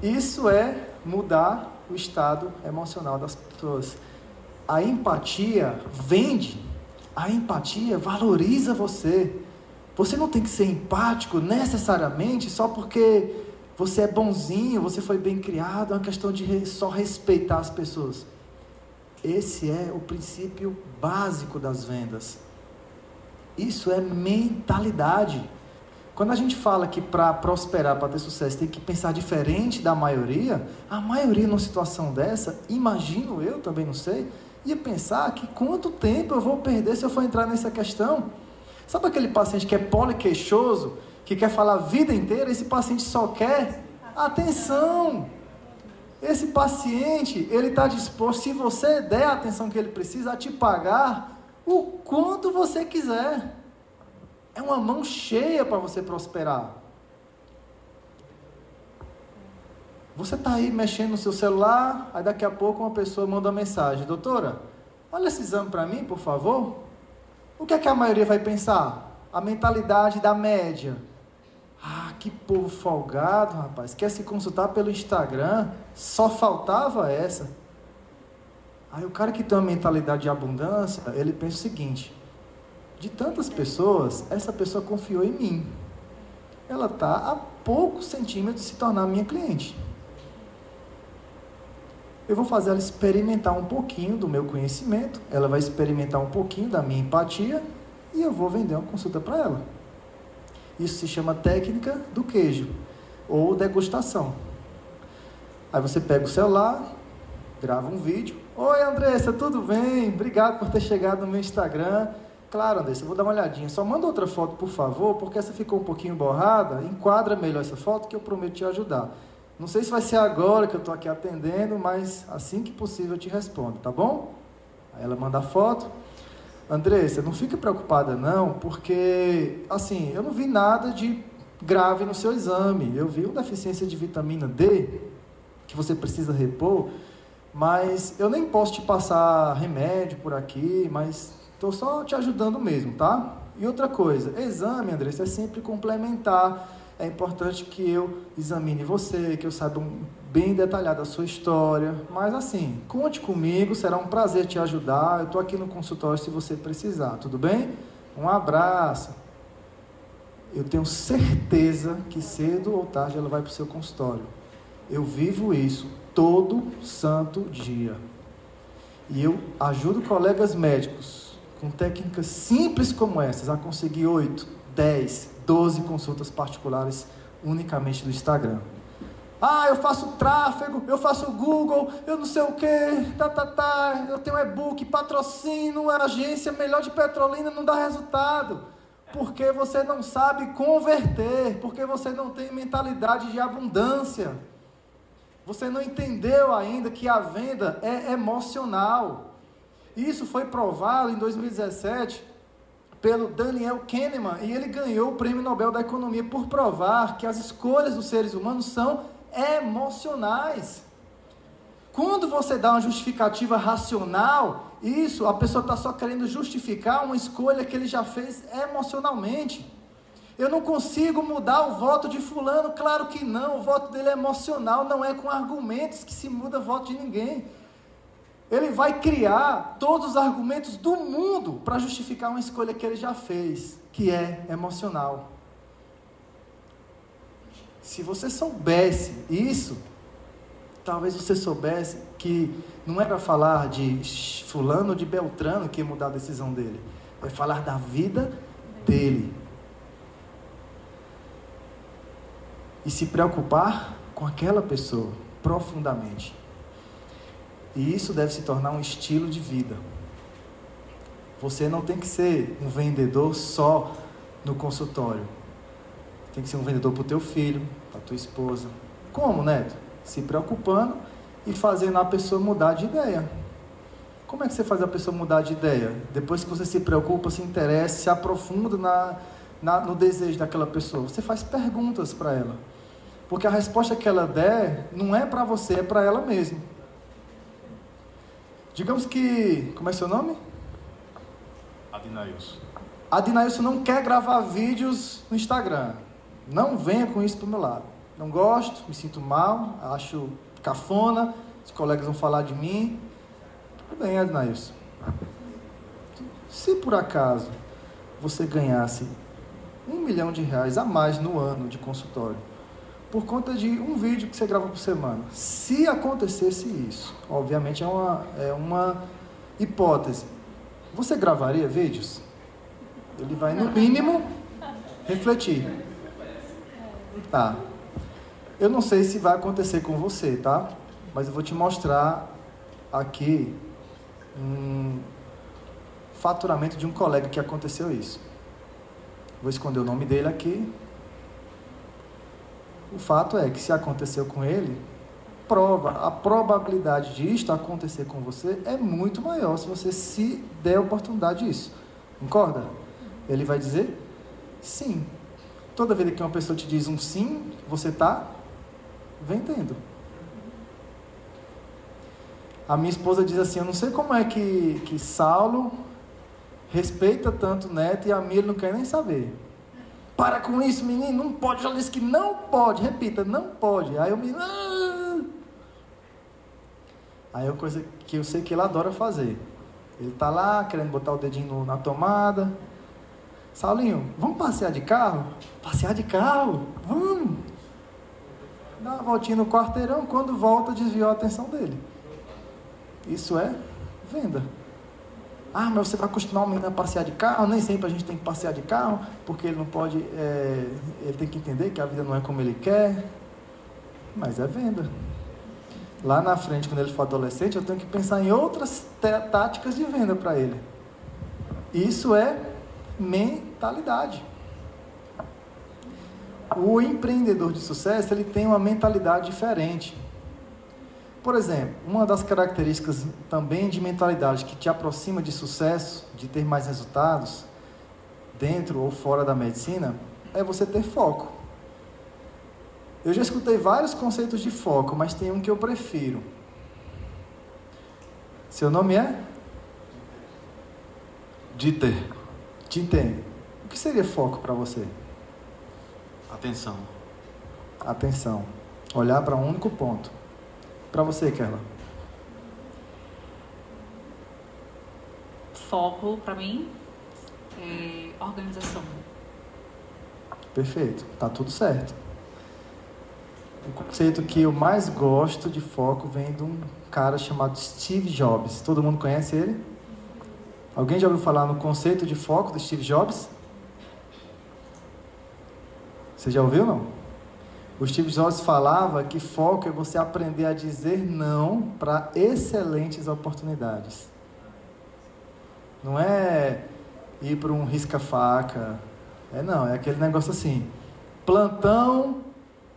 Isso é mudar o estado emocional das pessoas. A empatia vende, a empatia valoriza você. Você não tem que ser empático necessariamente só porque você é bonzinho, você foi bem criado, é uma questão de só respeitar as pessoas. Esse é o princípio básico das vendas. Isso é mentalidade. Quando a gente fala que para prosperar, para ter sucesso, tem que pensar diferente da maioria, a maioria numa situação dessa, imagino eu, também não sei, ia pensar que quanto tempo eu vou perder se eu for entrar nessa questão. Sabe aquele paciente que é poliqueixoso, que quer falar a vida inteira, esse paciente só quer atenção. Esse paciente, ele está disposto, se você der a atenção que ele precisa, a te pagar o quanto você quiser. É uma mão cheia para você prosperar. Você está aí mexendo no seu celular, aí daqui a pouco uma pessoa manda uma mensagem: Doutora, olha esse exame para mim, por favor. O que é que a maioria vai pensar? A mentalidade da média. Ah, que povo folgado, rapaz. Quer se consultar pelo Instagram? Só faltava essa. Aí o cara que tem uma mentalidade de abundância, ele pensa o seguinte: de tantas pessoas, essa pessoa confiou em mim. Ela está a poucos centímetros de se tornar minha cliente. Eu vou fazer ela experimentar um pouquinho do meu conhecimento, ela vai experimentar um pouquinho da minha empatia e eu vou vender uma consulta para ela. Isso se chama técnica do queijo ou degustação. Aí você pega o celular, grava um vídeo. Oi, Andressa, tudo bem? Obrigado por ter chegado no meu Instagram. Claro, Andressa, eu vou dar uma olhadinha. Só manda outra foto, por favor, porque essa ficou um pouquinho borrada. Enquadra melhor essa foto que eu prometo te ajudar. Não sei se vai ser agora que eu estou aqui atendendo, mas assim que possível eu te respondo, tá bom? Aí ela manda a foto. Andressa, não fica preocupada não, porque assim, eu não vi nada de grave no seu exame. Eu vi uma deficiência de vitamina D que você precisa repor, mas eu nem posso te passar remédio por aqui, mas estou só te ajudando mesmo, tá? E outra coisa, exame, Andressa, é sempre complementar. É importante que eu examine você, que eu saiba bem detalhada a sua história. Mas assim, conte comigo, será um prazer te ajudar. Eu estou aqui no consultório se você precisar, tudo bem? Um abraço. Eu tenho certeza que cedo ou tarde ela vai para o seu consultório. Eu vivo isso todo santo dia. E eu ajudo colegas médicos com técnicas simples como essas a conseguir 8, 10, 12 consultas particulares unicamente no Instagram. Ah, eu faço tráfego, eu faço Google, eu não sei o que, tá, tá, tá, eu tenho e-book, patrocínio, agência melhor de petrolina, não dá resultado. Porque você não sabe converter, porque você não tem mentalidade de abundância. Você não entendeu ainda que a venda é emocional. Isso foi provado em 2017 pelo Daniel Kahneman e ele ganhou o Prêmio Nobel da Economia por provar que as escolhas dos seres humanos são emocionais. Quando você dá uma justificativa racional, isso a pessoa está só querendo justificar uma escolha que ele já fez emocionalmente. Eu não consigo mudar o voto de fulano, claro que não, o voto dele é emocional, não é com argumentos que se muda o voto de ninguém. Ele vai criar todos os argumentos do mundo para justificar uma escolha que ele já fez, que é emocional. Se você soubesse isso, talvez você soubesse que não é para falar de fulano ou de Beltrano que ia mudar a decisão dele. É falar da vida dele. E se preocupar com aquela pessoa profundamente. E isso deve se tornar um estilo de vida. Você não tem que ser um vendedor só no consultório. Tem que ser um vendedor para o teu filho, para tua esposa. Como, Neto? Se preocupando e fazendo a pessoa mudar de ideia. Como é que você faz a pessoa mudar de ideia? Depois que você se preocupa, se interessa, se aprofunda na, na, no desejo daquela pessoa, você faz perguntas para ela. Porque a resposta que ela der não é para você, é para ela mesma. Digamos que. Como é seu nome? Adinailson. Adinailson não quer gravar vídeos no Instagram. Não venha com isso para o meu lado. Não gosto, me sinto mal, acho cafona, os colegas vão falar de mim. Tudo bem, Adinailson. Se por acaso você ganhasse um milhão de reais a mais no ano de consultório, por conta de um vídeo que você grava por semana, se acontecesse isso, obviamente é uma, é uma hipótese, você gravaria vídeos? Ele vai, no mínimo, refletir. Tá. Eu não sei se vai acontecer com você, tá? Mas eu vou te mostrar aqui um faturamento de um colega que aconteceu isso. Vou esconder o nome dele aqui. O fato é que se aconteceu com ele, prova, a probabilidade de isto acontecer com você é muito maior se você se der a oportunidade disso. Concorda? Ele vai dizer sim. Toda vez que uma pessoa te diz um sim, você está vendendo. A minha esposa diz assim: Eu não sei como é que, que Saulo respeita tanto o neto e a ele não quer nem saber. Para com isso, menino, não pode. Já disse que não pode. Repita, não pode. Aí eu me. Ah! Aí é uma coisa que eu sei que ele adora fazer. Ele está lá querendo botar o dedinho na tomada. Saulinho, vamos passear de carro? Passear de carro? Vamos! Dá uma voltinha no quarteirão, quando volta, desviou a atenção dele. Isso é venda. Ah, mas você vai acostumar o menino a passear de carro? Nem sempre a gente tem que passear de carro, porque ele não pode. É, ele tem que entender que a vida não é como ele quer. Mas é venda. Lá na frente, quando ele for adolescente, eu tenho que pensar em outras táticas de venda para ele. Isso é mentalidade. O empreendedor de sucesso ele tem uma mentalidade diferente. Por exemplo, uma das características também de mentalidade que te aproxima de sucesso, de ter mais resultados, dentro ou fora da medicina, é você ter foco. Eu já escutei vários conceitos de foco, mas tem um que eu prefiro. Seu nome é? Diter. Diter. O que seria foco para você? Atenção. Atenção. Olhar para um único ponto. Para você, Kerla. Foco, para mim, é organização. Perfeito, tá tudo certo. O conceito que eu mais gosto de foco vem de um cara chamado Steve Jobs. Todo mundo conhece ele? Alguém já ouviu falar no conceito de foco do Steve Jobs? Você já ouviu não? O Steve Jobs falava que foco é você aprender a dizer não para excelentes oportunidades. Não é ir para um risca-faca. É não, é aquele negócio assim. Plantão,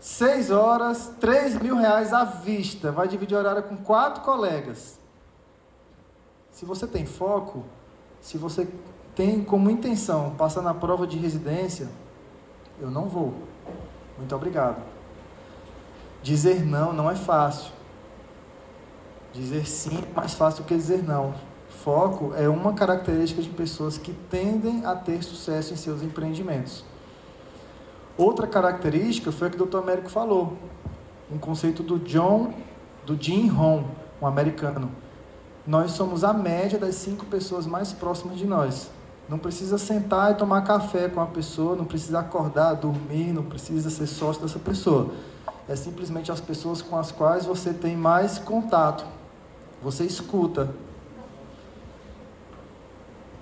seis horas, três mil reais à vista. Vai dividir horário com quatro colegas. Se você tem foco, se você tem como intenção passar na prova de residência, eu não vou. Muito obrigado. Dizer não não é fácil. Dizer sim é mais fácil do que dizer não. Foco é uma característica de pessoas que tendem a ter sucesso em seus empreendimentos. Outra característica foi a que o Dr. Américo falou, um conceito do John, do Jim Rohn, um americano. Nós somos a média das cinco pessoas mais próximas de nós. Não precisa sentar e tomar café com a pessoa, não precisa acordar, dormir, não precisa ser sócio dessa pessoa. É simplesmente as pessoas com as quais você tem mais contato. Você escuta.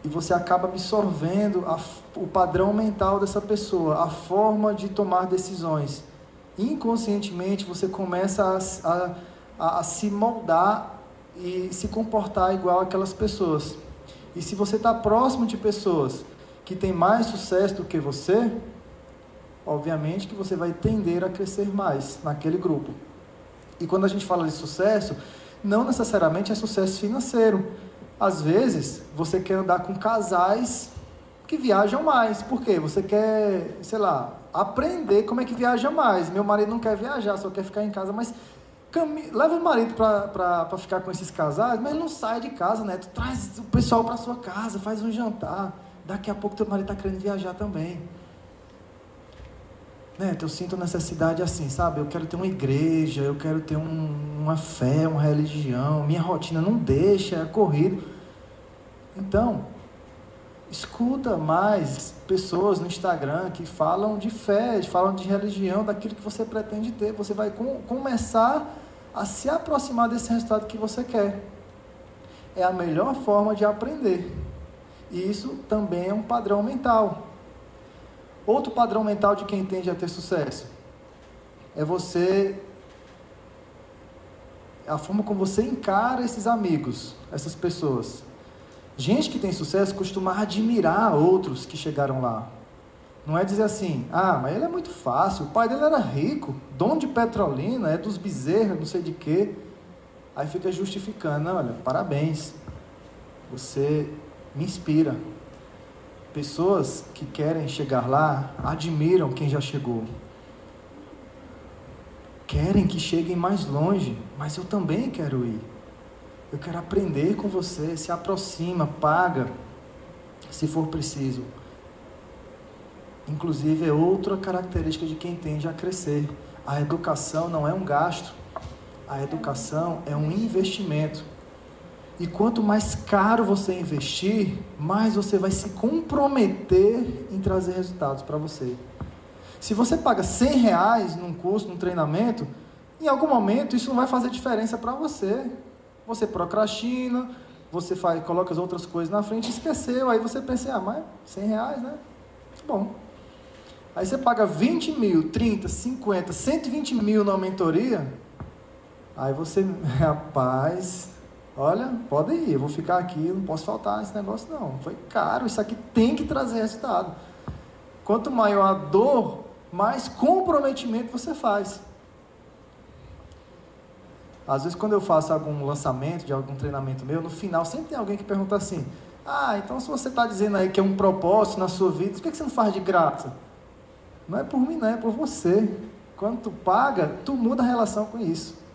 E você acaba absorvendo a, o padrão mental dessa pessoa, a forma de tomar decisões. Inconscientemente você começa a, a, a, se moldar e se comportar igual aquelas pessoas. E se você está próximo de pessoas que têm mais sucesso do que você, obviamente que você vai tender a crescer mais naquele grupo. E quando a gente fala de sucesso, não necessariamente é sucesso financeiro. Às vezes, você quer andar com casais que viajam mais. Por quê? Você quer, sei lá, aprender como é que viaja mais. Meu marido não quer viajar, só quer ficar em casa, mas leva o marido para ficar com esses casais, mas ele não sai de casa, né? Tu traz o pessoal para sua casa, faz um jantar. Daqui a pouco teu marido está querendo viajar também. Né, eu sinto necessidade assim, sabe? Eu quero ter uma igreja, eu quero ter um, uma fé, uma religião. Minha rotina não deixa, é corrido. Então, escuta mais pessoas no Instagram que falam de fé, falam de religião, daquilo que você pretende ter. Você vai com, começar a se aproximar desse resultado que você quer. É a melhor forma de aprender. E isso também é um padrão mental. Outro padrão mental de quem tende a ter sucesso é você. É a forma como você encara esses amigos, essas pessoas. Gente que tem sucesso costuma admirar outros que chegaram lá. Não é dizer assim, ah, mas ele é muito fácil, o pai dele era rico, dono de Petrolina, é dos bezerros, não sei de quê. Aí fica justificando, olha, parabéns, você me inspira, Pessoas que querem chegar lá admiram quem já chegou. Querem que cheguem mais longe, mas eu também quero ir. Eu quero aprender com você. Se aproxima, paga, se for preciso. Inclusive, é outra característica de quem tende a crescer. A educação não é um gasto, a educação é um investimento. E quanto mais caro você investir, mais você vai se comprometer em trazer resultados para você. Se você paga 100 reais num curso, num treinamento, em algum momento isso não vai fazer diferença para você. Você procrastina, você faz, coloca as outras coisas na frente esqueceu. Aí você pensa, ah, mas 100 reais, né? Bom. Aí você paga 20 mil, 30, 50, 120 mil na mentoria. Aí você, rapaz, Olha, pode ir, eu vou ficar aqui, não posso faltar nesse negócio não. Foi caro, isso aqui tem que trazer resultado. Quanto maior a dor, mais comprometimento você faz. Às vezes quando eu faço algum lançamento de algum treinamento meu, no final sempre tem alguém que pergunta assim: Ah, então se você está dizendo aí que é um propósito na sua vida, por que você não faz de graça? Não é por mim, não, é por você. Quando tu paga, tu muda a relação com isso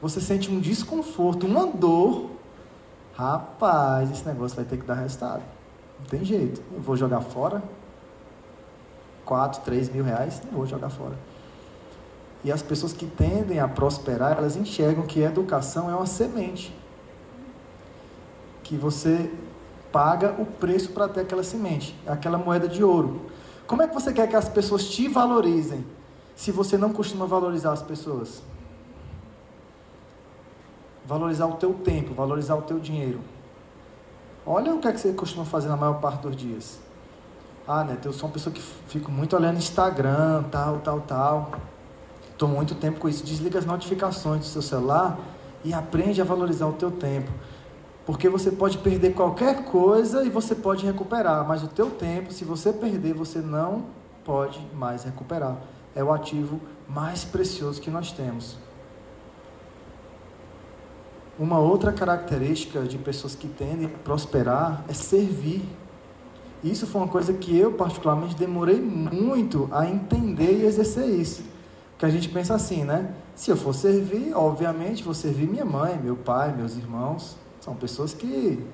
você sente um desconforto, uma dor, rapaz, esse negócio vai ter que dar resultado. Não tem jeito. Eu vou jogar fora. 4, 3 mil reais, não vou jogar fora. E as pessoas que tendem a prosperar, elas enxergam que a educação é uma semente. Que você paga o preço para ter aquela semente, aquela moeda de ouro. Como é que você quer que as pessoas te valorizem se você não costuma valorizar as pessoas? Valorizar o teu tempo, valorizar o teu dinheiro. Olha o que é que você costuma fazer na maior parte dos dias. Ah, Neto, eu sou uma pessoa que fico muito olhando Instagram, tal, tal, tal. Estou muito tempo com isso. Desliga as notificações do seu celular e aprende a valorizar o teu tempo. Porque você pode perder qualquer coisa e você pode recuperar, mas o teu tempo, se você perder, você não pode mais recuperar. É o ativo mais precioso que nós temos. Uma outra característica de pessoas que tendem a prosperar é servir. Isso foi uma coisa que eu, particularmente, demorei muito a entender e exercer isso. Que a gente pensa assim, né? Se eu for servir, obviamente vou servir minha mãe, meu pai, meus irmãos. São pessoas que,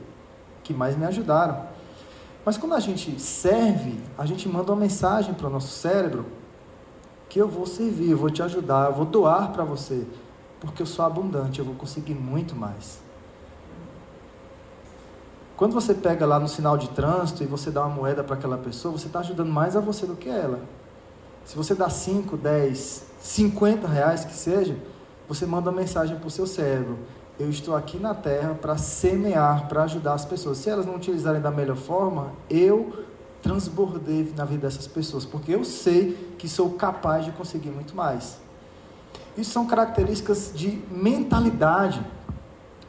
que mais me ajudaram. Mas quando a gente serve, a gente manda uma mensagem para o nosso cérebro que eu vou servir, eu vou te ajudar, eu vou doar para você porque eu sou abundante, eu vou conseguir muito mais. Quando você pega lá no sinal de trânsito e você dá uma moeda para aquela pessoa, você está ajudando mais a você do que ela. Se você dá 5, 10, 50 reais que seja, você manda uma mensagem para o seu cérebro. Eu estou aqui na Terra para semear, para ajudar as pessoas. Se elas não utilizarem da melhor forma, eu transbordei na vida dessas pessoas, porque eu sei que sou capaz de conseguir muito mais. Isso são características de mentalidade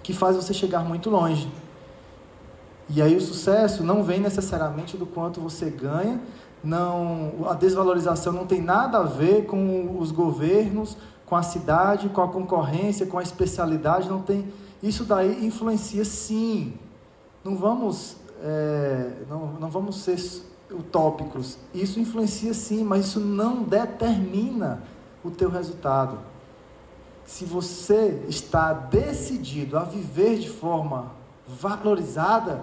que faz você chegar muito longe. E aí o sucesso não vem necessariamente do quanto você ganha, não, a desvalorização não tem nada a ver com os governos, com a cidade, com a concorrência, com a especialidade, não tem. Isso daí influencia sim. Não vamos é, não, não vamos ser utópicos. Isso influencia sim, mas isso não determina o teu resultado. Se você está decidido a viver de forma valorizada,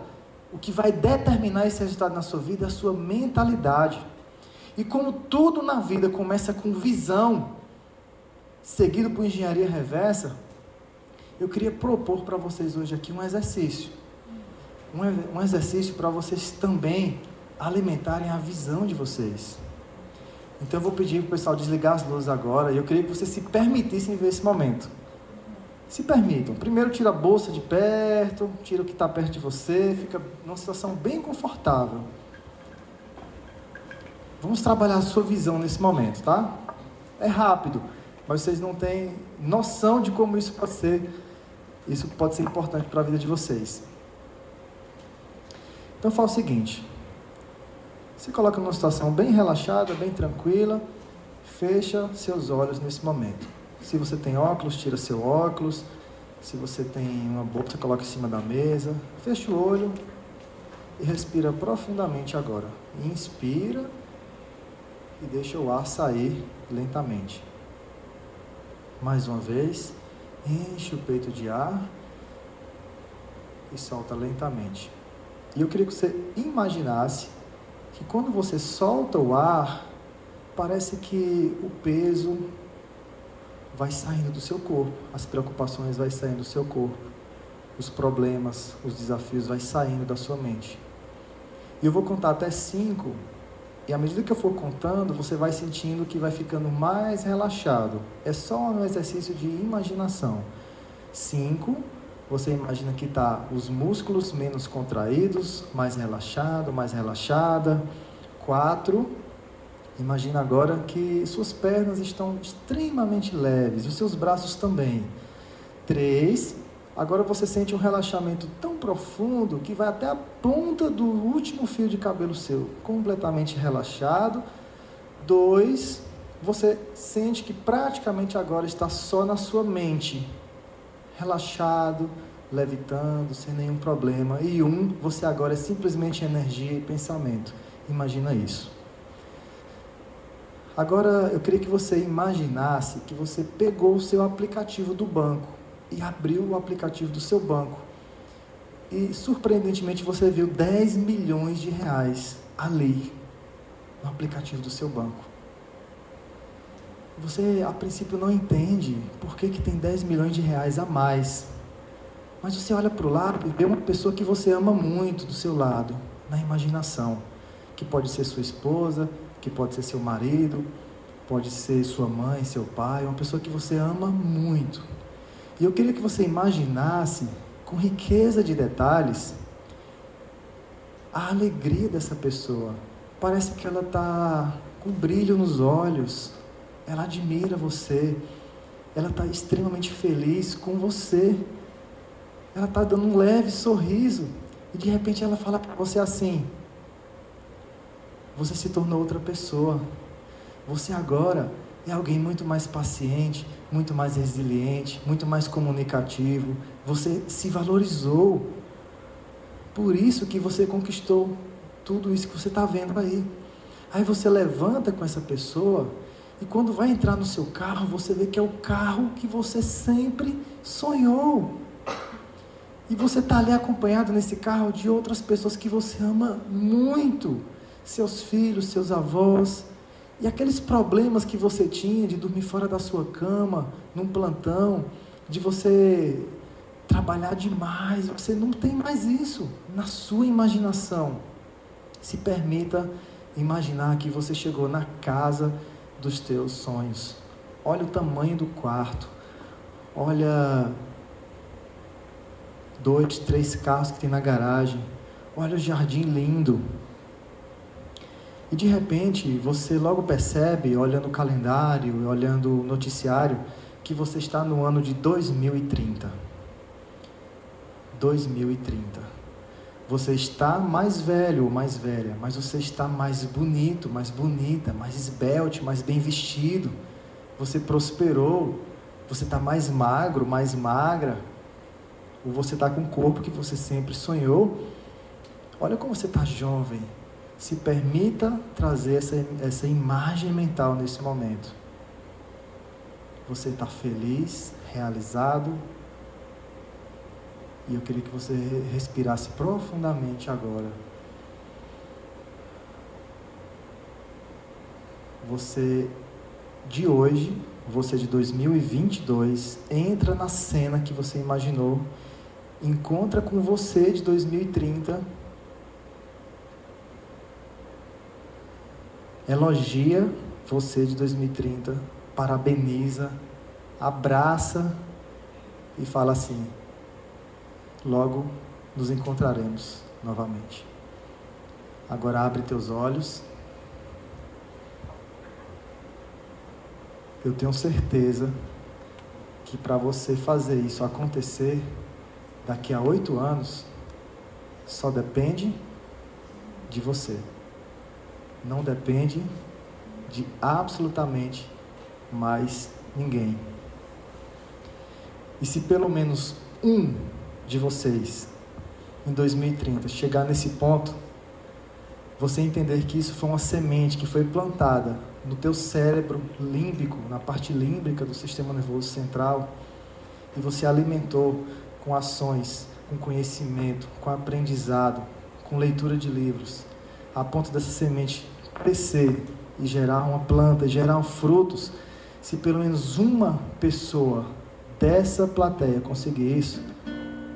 o que vai determinar esse resultado na sua vida é a sua mentalidade. E como tudo na vida começa com visão, seguido por engenharia reversa, eu queria propor para vocês hoje aqui um exercício. Um, um exercício para vocês também alimentarem a visão de vocês. Então eu vou pedir para o pessoal desligar as luzes agora e eu queria que vocês se permitissem ver esse momento. Se permitam. Primeiro tira a bolsa de perto, tira o que está perto de você, fica numa situação bem confortável. Vamos trabalhar a sua visão nesse momento, tá? É rápido, mas vocês não têm noção de como isso pode ser. Isso pode ser importante para a vida de vocês. Então fala o seguinte: se coloca numa situação bem relaxada, bem tranquila, fecha seus olhos nesse momento. Se você tem óculos, tira seu óculos. Se você tem uma bolsa, coloca em cima da mesa. Fecha o olho e respira profundamente agora. Inspira e deixa o ar sair lentamente. Mais uma vez, enche o peito de ar e solta lentamente. E eu queria que você imaginasse que quando você solta o ar, parece que o peso vai saindo do seu corpo, as preocupações vai saindo do seu corpo, os problemas, os desafios vai saindo da sua mente. E eu vou contar até cinco e à medida que eu for contando, você vai sentindo que vai ficando mais relaxado. É só um exercício de imaginação. Cinco, você imagina que está os músculos menos contraídos, mais relaxado, mais relaxada. Quatro, imagina agora que suas pernas estão extremamente leves, os seus braços também. Três, Agora você sente um relaxamento tão profundo que vai até a ponta do último fio de cabelo seu, completamente relaxado. Dois, você sente que praticamente agora está só na sua mente, relaxado, levitando, sem nenhum problema. E um, você agora é simplesmente energia e pensamento. Imagina isso. Agora eu queria que você imaginasse que você pegou o seu aplicativo do banco e abriu o aplicativo do seu banco. E surpreendentemente você viu 10 milhões de reais ali no aplicativo do seu banco. Você a princípio não entende por que, que tem 10 milhões de reais a mais. Mas você olha para o lado e vê uma pessoa que você ama muito do seu lado, na imaginação. Que pode ser sua esposa, que pode ser seu marido, pode ser sua mãe, seu pai, uma pessoa que você ama muito. E eu queria que você imaginasse, com riqueza de detalhes, a alegria dessa pessoa. Parece que ela está com brilho nos olhos, ela admira você, ela está extremamente feliz com você, ela está dando um leve sorriso, e de repente ela fala para você assim: Você se tornou outra pessoa, você agora é alguém muito mais paciente, muito mais resiliente, muito mais comunicativo. Você se valorizou. Por isso que você conquistou tudo isso que você está vendo aí. Aí você levanta com essa pessoa e quando vai entrar no seu carro, você vê que é o carro que você sempre sonhou. E você está ali acompanhado nesse carro de outras pessoas que você ama muito. Seus filhos, seus avós, e aqueles problemas que você tinha de dormir fora da sua cama, num plantão, de você trabalhar demais, você não tem mais isso na sua imaginação. Se permita imaginar que você chegou na casa dos teus sonhos. Olha o tamanho do quarto. Olha dois, três carros que tem na garagem. Olha o jardim lindo. E de repente você logo percebe, olhando o calendário, olhando o noticiário, que você está no ano de 2030. 2030. Você está mais velho ou mais velha, mas você está mais bonito, mais bonita, mais esbelte, mais bem vestido. Você prosperou. Você está mais magro, mais magra. Ou você está com o corpo que você sempre sonhou. Olha como você está jovem. Se permita trazer essa, essa imagem mental nesse momento. Você está feliz, realizado. E eu queria que você respirasse profundamente agora. Você de hoje, você de 2022, entra na cena que você imaginou, encontra com você de 2030, elogia você de 2030, parabeniza, abraça e fala assim: logo nos encontraremos novamente. Agora abre teus olhos. eu tenho certeza que para você fazer isso acontecer daqui a oito anos, só depende de você. Não depende de absolutamente mais ninguém. E se pelo menos um de vocês em 2030 chegar nesse ponto, você entender que isso foi uma semente que foi plantada no teu cérebro límbico, na parte límbica do sistema nervoso central, e você alimentou com ações, com conhecimento, com aprendizado, com leitura de livros, a ponto dessa semente crescer e gerar uma planta, gerar frutos, se pelo menos uma pessoa dessa plateia conseguir isso,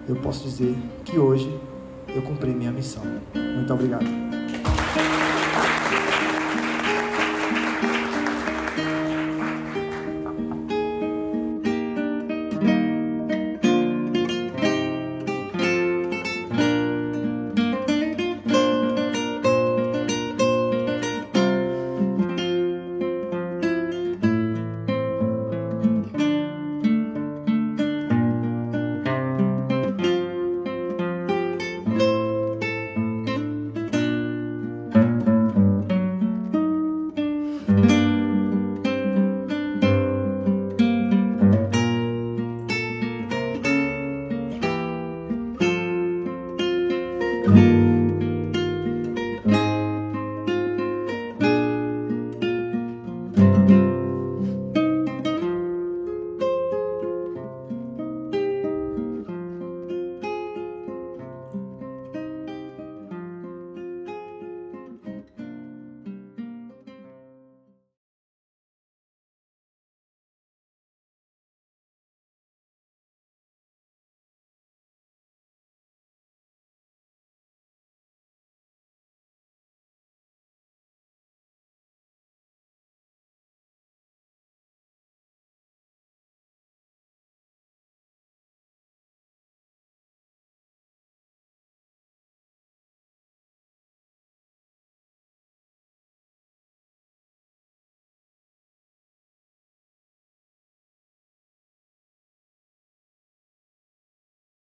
eu posso dizer que hoje eu cumpri minha missão. Muito obrigado.